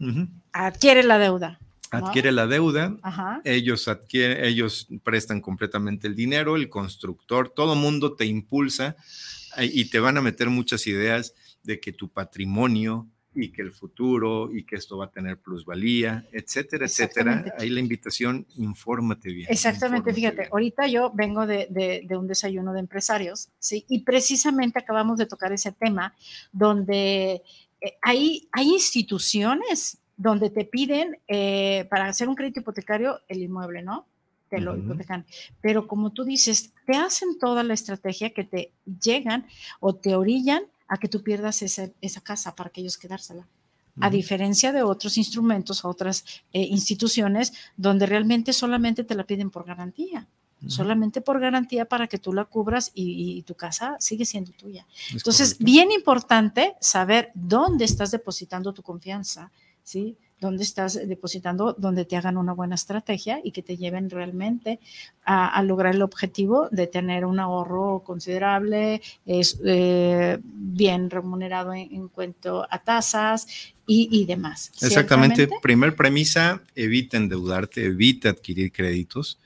adquiere la deuda adquiere la deuda, ellos adquieren, ellos prestan completamente el dinero, el constructor, todo mundo te impulsa eh, y te van a meter muchas ideas de que tu patrimonio y que el futuro y que esto va a tener plusvalía, etcétera, etcétera. Ahí la invitación, infórmate bien. Exactamente, fíjate, ahorita yo vengo de, un desayuno de empresarios, ¿sí? Y precisamente acabamos de tocar ese tema donde eh, hay, hay instituciones donde te piden eh, para hacer un crédito hipotecario el inmueble, ¿no? Te lo hipotecan. Pero como tú dices, te hacen toda la estrategia que te llegan o te orillan a que tú pierdas esa, casa para que ellos quedársela. A diferencia de otros instrumentos, otras eh, instituciones donde realmente solamente te la piden por garantía solamente por garantía para que tú la cubras y, tu casa sigue siendo tuya. Entonces, bien importante saber dónde estás depositando tu confianza, ¿sí? Donde estás depositando, donde te hagan una buena estrategia y que te lleven realmente a, lograr el objetivo de tener un ahorro considerable, es, eh, bien remunerado en, cuanto a tasas y, demás. Exactamente. Primer premisa, evita endeudarte, evita adquirir créditos.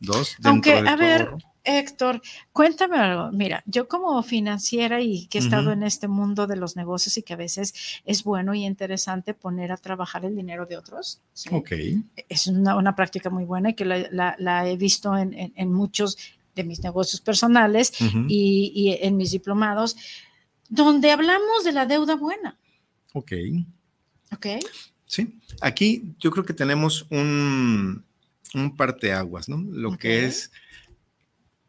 Dos, Aunque, a ver, Héctor, cuéntame algo. Mira, yo como financiera y que he estado en este mundo de los negocios y que a veces es bueno y interesante poner a trabajar el dinero de otros. Ok. Es una, práctica muy buena y que la, he visto en, muchos de mis negocios personales y, y, en mis diplomados, donde hablamos de la deuda buena. Ok. Ok. Sí, aquí yo creo que tenemos un, un parteaguas, ¿no? Lo que es,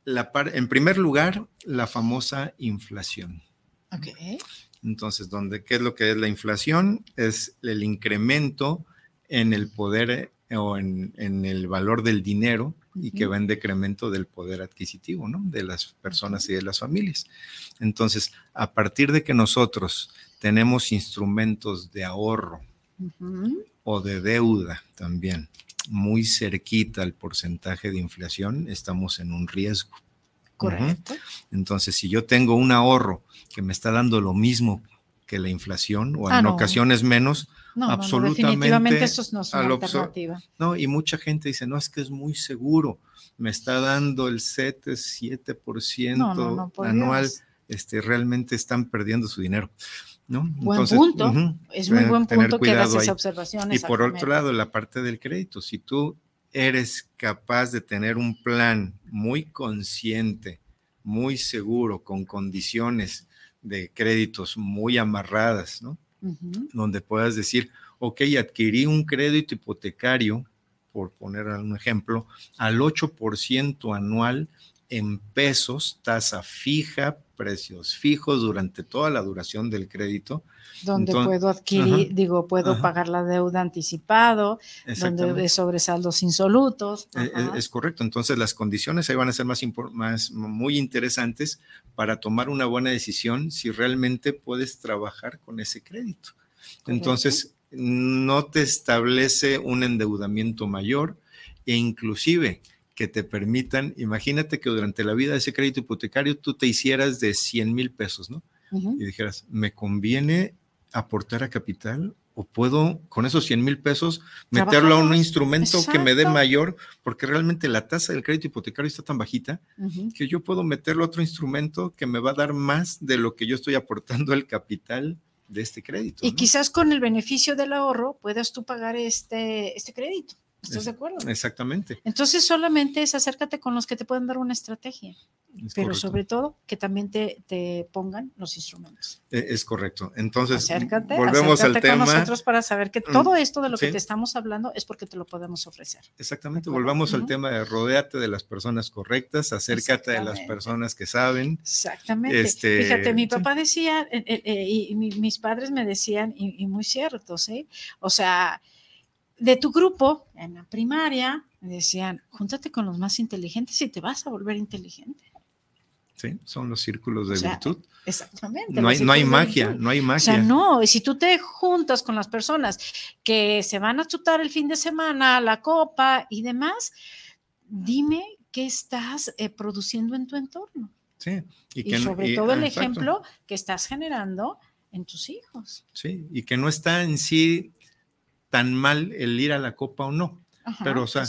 la en primer lugar, la famosa inflación. Ok. Entonces, ¿dónde, ¿qué es lo que es la inflación? Es el incremento en el poder eh, o en, el valor del dinero y que va en decremento del poder adquisitivo, ¿no? De las personas y de las familias. Entonces, a partir de que nosotros tenemos instrumentos de ahorro o de deuda también muy cerquita al porcentaje de inflación, estamos en un riesgo. Correcto. Entonces, si yo tengo un ahorro que me está dando lo mismo que la inflación o ah, en ocasiones menos, absolutamente. definitivamente eso no es una alternativa. No, y mucha gente dice, no, es que es muy seguro, me está dando el 7, 7% anual, este, realmente están perdiendo su dinero. ¿No? Buen punto, es muy buen punto que hagas esa observación. Y por otro lado, la parte del crédito, si tú eres capaz de tener un plan muy consciente, muy seguro, con condiciones de créditos muy amarradas, ¿no? Donde puedas decir, ok, adquirí un crédito hipotecario, por poner un ejemplo, al 8% anual en pesos, tasa fija, precios fijos durante toda la duración del crédito. Donde puedo adquirir, digo, puedo pagar la deuda anticipado, donde de sobresaldos insolutos. E, e, es, correcto. Entonces las condiciones ahí van a ser más, más muy interesantes para tomar una buena decisión si realmente puedes trabajar con ese crédito. Entonces no te establece un endeudamiento mayor e inclusive que te permitan, imagínate que durante la vida de ese crédito hipotecario tú te hicieras de 100 mil pesos, ¿no? Y dijeras, ¿me conviene aportar a capital o puedo con esos 100 mil pesos meterlo a un instrumento que me dé mayor, porque realmente la tasa del crédito hipotecario está tan bajita que yo puedo meterlo a otro instrumento que me va a dar más de lo que yo estoy aportando al capital de este crédito. Y quizás con el beneficio del ahorro puedas tú pagar este, este crédito. ¿Estás de acuerdo? Exactamente. Entonces solamente es acércate con los que te pueden dar una estrategia, pero sobre todo que también te, te, pongan los instrumentos. E, es correcto. Entonces, acércate, volvemos al tema. con nosotros para saber que todo esto de lo que te estamos hablando es porque te lo podemos ofrecer. Exactamente. Volvamos al tema de rodeate de las personas correctas, acércate de las personas que saben. Exactamente. Este, Fíjate, mi papá decía, eh, eh, eh, y, mis padres me decían, y, y muy cierto, ¿sí? O sea, de tu grupo en la primaria, decían, júntate con los más inteligentes y te vas a volver inteligente. Sí, son los círculos de virtud. Exactamente. No hay, no hay magia, no hay magia. O sea, no, si tú te juntas con las personas que se van a chutar el fin de semana, la copa y demás, dime qué estás eh, produciendo en tu entorno. Sí. Y, sobre todo el ejemplo que estás generando en tus hijos. Sí, y que no está en sí tan mal el ir a la copa o no. Pero, o sea,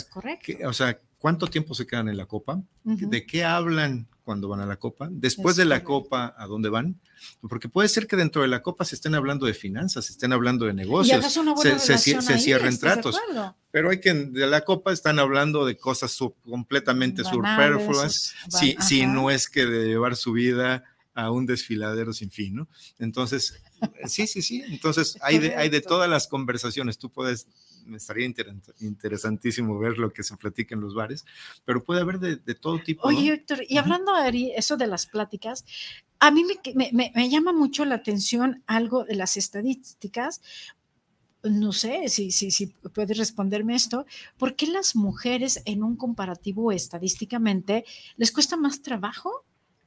o sea, ¿cuánto tiempo se quedan en la copa? ¿De qué hablan cuando van a la copa? Después de la copa, ¿a dónde van? Porque puede ser que dentro de la copa se estén hablando de finanzas, se estén hablando de negocios, se, cierren tratos. Pero hay que, de la copa están hablando de cosas completamente superfluas, si, si no es que de llevar su vida a un desfiladero sin fin, ¿no? Entonces, sí, sí, sí. Entonces, hay de, hay de todas las conversaciones. Tú puedes, me estaría interesantísimo ver lo que se platica en los bares, pero puede haber de, todo tipo. Oye, Héctor, y hablando, de eso de las pláticas, a mí me, me, me, llama mucho la atención algo de las estadísticas. No sé si, si, si puedes responderme esto. ¿Por qué las mujeres en un comparativo estadísticamente les cuesta más trabajo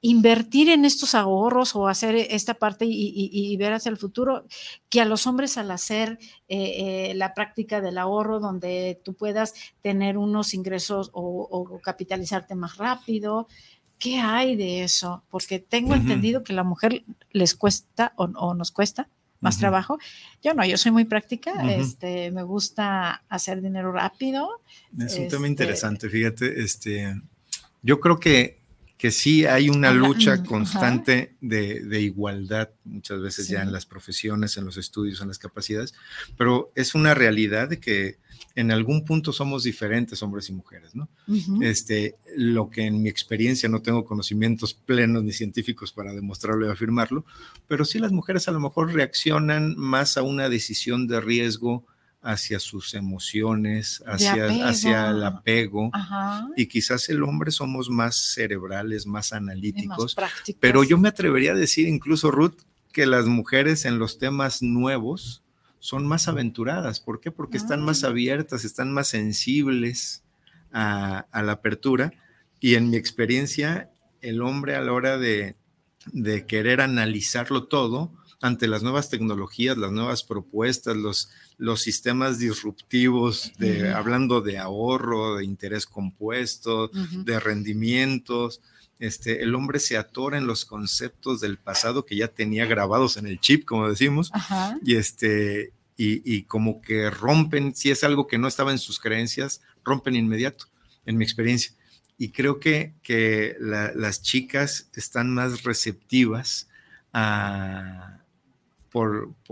invertir en estos ahorros o hacer esta parte y, ver hacia el futuro, que a los hombres al hacer eh, eh, la práctica del ahorro, donde tú puedas tener unos ingresos o, capitalizarte más rápido. ¿Qué hay de eso? Porque tengo entendido que a la mujer les cuesta o, nos cuesta más trabajo. Yo no, yo soy muy práctica, este, me gusta hacer dinero rápido. Es un tema este interesante, fíjate, este, yo creo que que sí hay una lucha constante de, igualdad, muchas veces ya en las profesiones, en los estudios, en las capacidades, pero es una realidad de que en algún punto somos diferentes hombres y mujeres, ¿no? este, lo que en mi experiencia no tengo conocimientos plenos ni científicos para demostrarlo y afirmarlo, pero sí las mujeres a lo mejor reaccionan más a una decisión de riesgo hacia sus emociones, hacia, hacia el apego. Y quizás el hombre somos más cerebrales, más analíticos. pero yo me atrevería a decir incluso, Ruth, que las mujeres en los temas nuevos son más aventuradas. ¿Por qué? Porque están más ah. abiertas, están más sensibles a, la apertura. Y en mi experiencia, el hombre a la hora de, de querer analizarlo todo, ante las nuevas tecnologías, las nuevas propuestas, los, los sistemas disruptivos, de, hablando de ahorro, de interés compuesto, de rendimientos. Este, el hombre se atora en los conceptos del pasado que ya tenía grabados en el chip, como decimos, y, este, y, como que rompen, si es algo que no estaba en sus creencias, rompen inmediato, en mi experiencia. Y creo que, que las chicas están más receptivas a,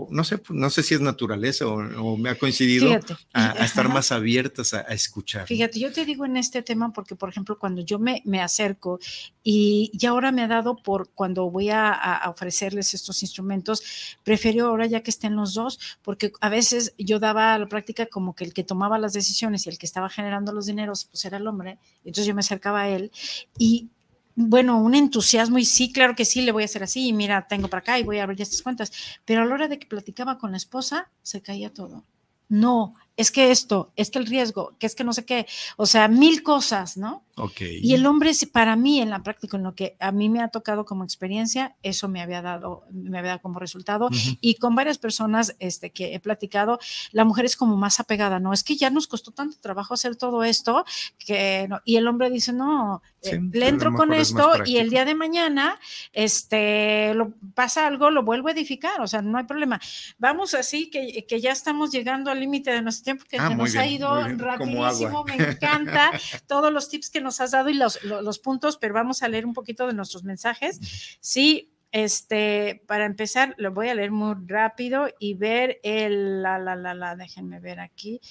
no sé, no sé si es naturaleza o, me ha coincidido a, estar más abiertas a, escuchar. Fíjate, yo te digo en este tema porque, por ejemplo, cuando yo me, me acerco y, y, ahora me ha dado por cuando voy a, ofrecerles estos instrumentos, prefiero ahora ya que estén los dos, porque a veces yo daba la práctica como que el que tomaba las decisiones y el que estaba generando los dineros, pues era el hombre, entonces yo me acercaba a él y bueno, un entusiasmo y sí, claro que sí, le voy a hacer así y mira, tengo para acá y voy a abrir estas cuentas. Pero a la hora de que platicaba con la esposa, se caía todo. No, es que esto, es que el riesgo, que es que no sé qué, o sea, mil cosas, ¿no? Ok. Y el hombre, para mí, en la práctica, en lo que a mí me ha tocado como experiencia, eso me había dado, me había dado como resultado. Y con varias personas este, que he platicado, la mujer es como más apegada, ¿no? Es que ya nos costó tanto trabajo hacer todo esto, que, no, y el hombre dice, no, eh, le entro con esto y el día de mañana, este, lo, pasa algo, lo vuelvo a edificar, o sea, no hay problema. Vamos así, que, que ya estamos llegando al límite de nuestro tiempo que ah, nos ha ido rapidísimo, me encanta todos los tips que nos has dado y los, los, puntos, pero vamos a leer un poquito de nuestros mensajes. Sí, este, para empezar, lo voy a leer muy rápido y ver el, la, la, la, la, déjenme ver aquí.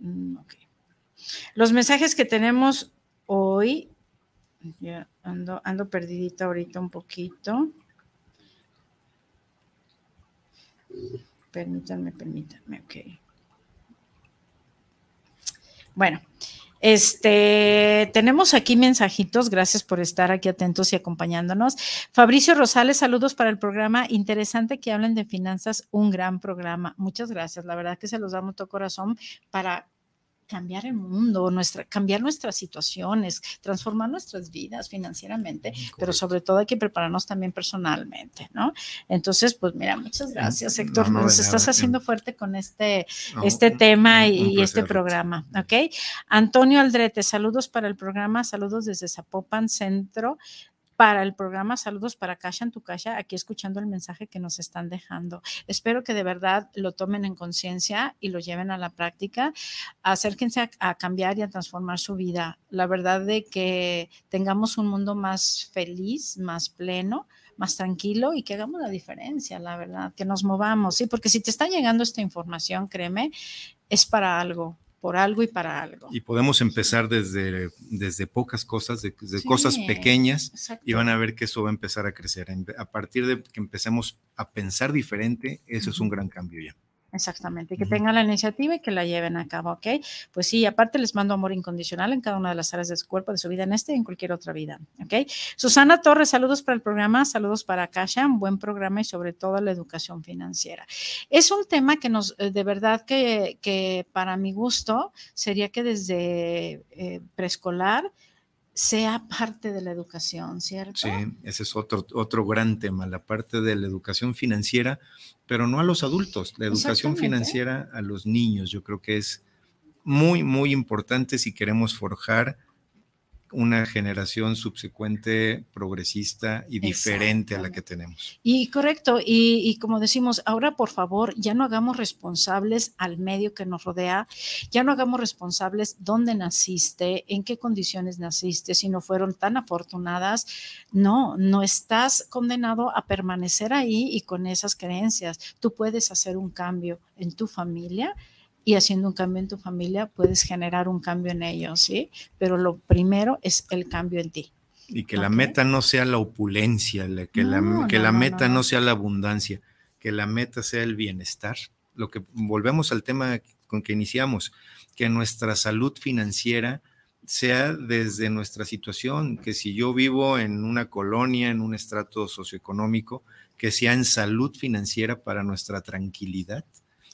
Mm, los mensajes que tenemos hoy, ya ando, ando perdidita ahorita un poquito. Permítanme, permítanme, ok. Bueno, este, tenemos aquí mensajitos, gracias por estar aquí atentos y acompañándonos. Fabricio Rosales, saludos para el programa. Interesante que hablen de finanzas, un gran programa. Muchas gracias, la verdad que se los damos todo corazón para cambiar el mundo, nuestra, cambiar nuestras situaciones, transformar nuestras vidas financieramente, pero sobre todo hay que prepararnos también personalmente, ¿no? Entonces, pues mira, muchas gracias, Héctor, nos estás haciendo fuerte con este, este tema y, este programa, ¿ok? Antonio Aldrete, saludos para el programa, saludos desde Zapopan Centro para el programa Saludos para Kasha en tu Kasha, aquí escuchando el mensaje que nos están dejando. Espero que de verdad lo tomen en conciencia y lo lleven a la práctica. Acérquense a, cambiar y a transformar su vida. La verdad de que tengamos un mundo más feliz, más pleno, más tranquilo y que hagamos la diferencia, la verdad, que nos movamos, ¿sí? Porque si te está llegando esta información, créeme, es para algo, por algo y para algo. Y podemos empezar desde, desde pocas cosas, de, cosas pequeñas, y van a ver que eso va a empezar a crecer. A partir de que empecemos a pensar diferente, eso es un gran cambio ya. Exactamente, que tengan la iniciativa y que la lleven a cabo, ¿ok? Pues sí, aparte les mando amor incondicional en cada una de las áreas de su cuerpo, de su vida en este y en cualquier otra vida, ¿ok? Susana Torres, saludos para el programa, saludos para Kasha, un buen programa y sobre todo la educación financiera. Es un tema que nos, eh, de verdad que, que para mi gusto, sería que desde eh, preescolar, sea parte de la educación, ¿cierto? Sí, ese es otro, otro gran tema, la parte de la educación financiera, pero no a los adultos, la educación financiera a los niños, yo creo que es muy, muy importante si queremos forjar una generación subsecuente progresista y diferente a la que tenemos. Y correcto, y, como decimos, ahora por favor, ya no hagamos responsables al medio que nos rodea, ya no hagamos responsables dónde naciste, en qué condiciones naciste, si no fueron tan afortunadas. No, no estás condenado a permanecer ahí y con esas creencias. Tú puedes hacer un cambio en tu familia y haciendo un cambio en tu familia puedes generar un cambio en ellos, ¿sí? Pero lo primero es el cambio en ti. Y que la meta no sea la opulencia, que la, que la meta no, sea la abundancia, que la meta sea el bienestar. Lo que volvemos al tema con que iniciamos, que nuestra salud financiera sea desde nuestra situación, que si yo vivo en una colonia, en un estrato socioeconómico, que sea en salud financiera para nuestra tranquilidad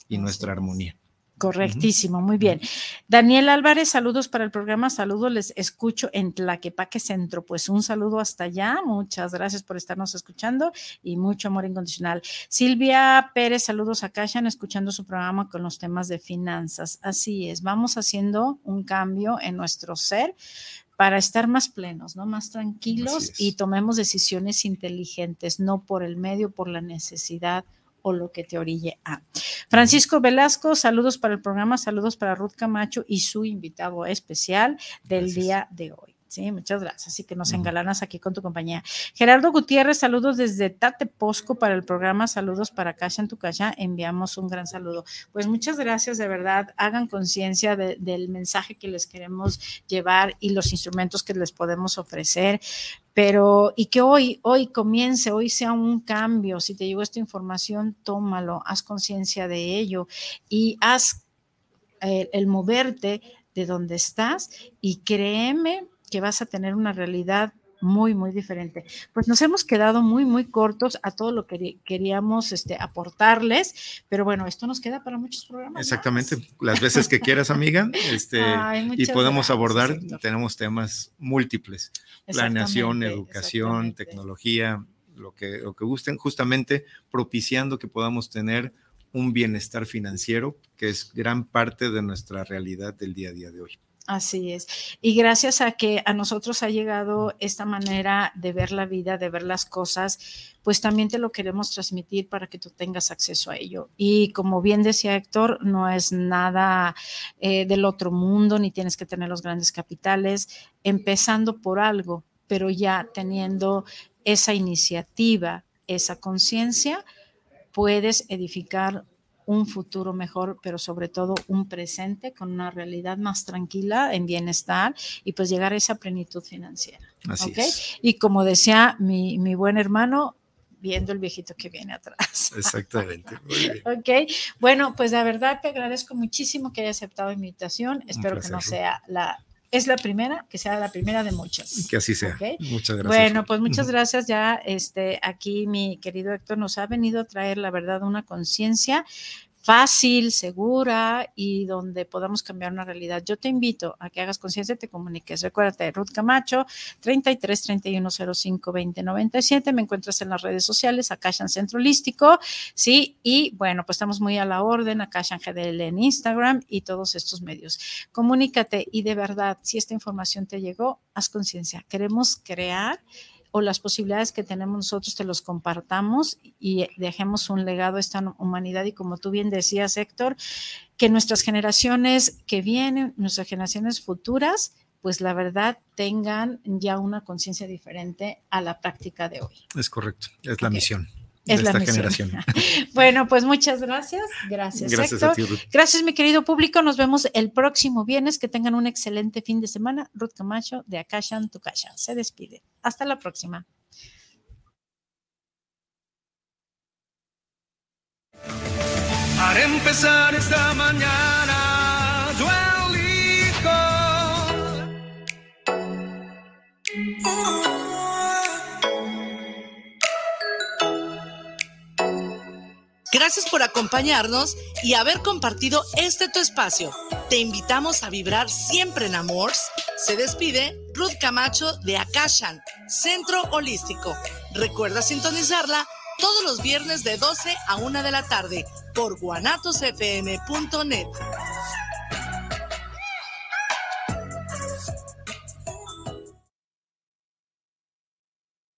y nuestra armonía. Correctísimo, muy bien. Daniel Álvarez, saludos para el programa, saludos, les escucho en Tlaquepaque Centro, pues un saludo hasta allá, muchas gracias por estarnos escuchando y mucho amor incondicional. Silvia Pérez, saludos a Kashan, escuchando su programa con los temas de finanzas. Así es, vamos haciendo un cambio en nuestro ser para estar más plenos, ¿no? Más tranquilos y tomemos decisiones inteligentes, no por el medio, por la necesidad o lo que te orille a. Francisco Velasco, saludos para el programa, saludos para Ruth Camacho y su invitado especial del día de hoy. Sí, muchas gracias. Así que nos engalanas aquí con tu compañía. Gerardo Gutiérrez, saludos desde Tate Posco para el programa. Saludos para Casa en tu Casa. Enviamos un gran saludo. Pues muchas gracias, de verdad. Hagan conciencia del mensaje que les queremos llevar y los instrumentos que les podemos ofrecer pero y que hoy, hoy comience, hoy sea un cambio. Si te llegó esta información, tómalo, haz conciencia de ello y haz eh, el moverte de donde estás y créeme que vas a tener una realidad muy, muy diferente. Pues nos hemos quedado muy, muy cortos a todo lo que queríamos este, aportarles, pero bueno, esto nos queda para muchos programas. Exactamente, las veces que quieras, amiga, este, y podemos abordar, tenemos temas múltiples, planeación, educación, tecnología, lo que, lo que gusten, justamente propiciando que podamos tener un bienestar financiero, que es gran parte de nuestra realidad del día a día de hoy. Así es. Y gracias a que a nosotros ha llegado esta manera de ver la vida, de ver las cosas, pues también te lo queremos transmitir para que tú tengas acceso a ello. Y como bien decía Héctor, no es nada eh, del otro mundo, ni tienes que tener los grandes capitales, empezando por algo, pero ya teniendo esa iniciativa, esa conciencia, puedes edificar un futuro mejor, pero sobre todo un presente con una realidad más tranquila, en bienestar y pues llegar a esa plenitud financiera. Así es. Y como decía mi, mi buen hermano, viendo el viejito que viene atrás. Exactamente. ok, bueno, pues la verdad te agradezco muchísimo que haya aceptado mi invitación. Espero que no sea la es la primera, que sea la primera de muchas. Que así sea. Muchas gracias. Bueno, pues muchas gracias. Ya este, aquí mi querido Héctor nos ha venido a traer, la verdad, una conciencia fácil, segura y donde podamos cambiar una realidad. Yo te invito a que hagas conciencia y te comuniques. Recuérdate, Ruth Camacho, 33 31 05 20 97. Me encuentras en las redes sociales, Akashan Centro Holístico, ¿sí? Y bueno, pues estamos muy a la orden, Akashan GDL en Instagram y todos estos medios. Comunícate y de verdad, si esta información te llegó, haz conciencia. Queremos crear o las posibilidades que tenemos nosotros te los compartamos y dejemos un legado a esta humanidad. Y como tú bien decías, Héctor, que nuestras generaciones que vienen, nuestras generaciones futuras, pues la verdad tengan ya una conciencia diferente a la práctica de hoy. Es correcto, es la misión es la generación. bueno, pues muchas gracias. Gracias, gracias Héctor. Gracias, mi querido público. Nos vemos el próximo viernes. Que tengan un excelente fin de semana. Ruth Camacho de Akashan Tu Kasha. Se despide. Hasta la próxima. Para empezar esta mañana, yo Gracias por acompañarnos y haber compartido este tu espacio. Te invitamos a vibrar siempre en amor. Se despide Ruth Camacho de Akashan, Centro Holístico. Recuerda sintonizarla todos los viernes de 12 a 1 de la tarde por guanatosfm.net.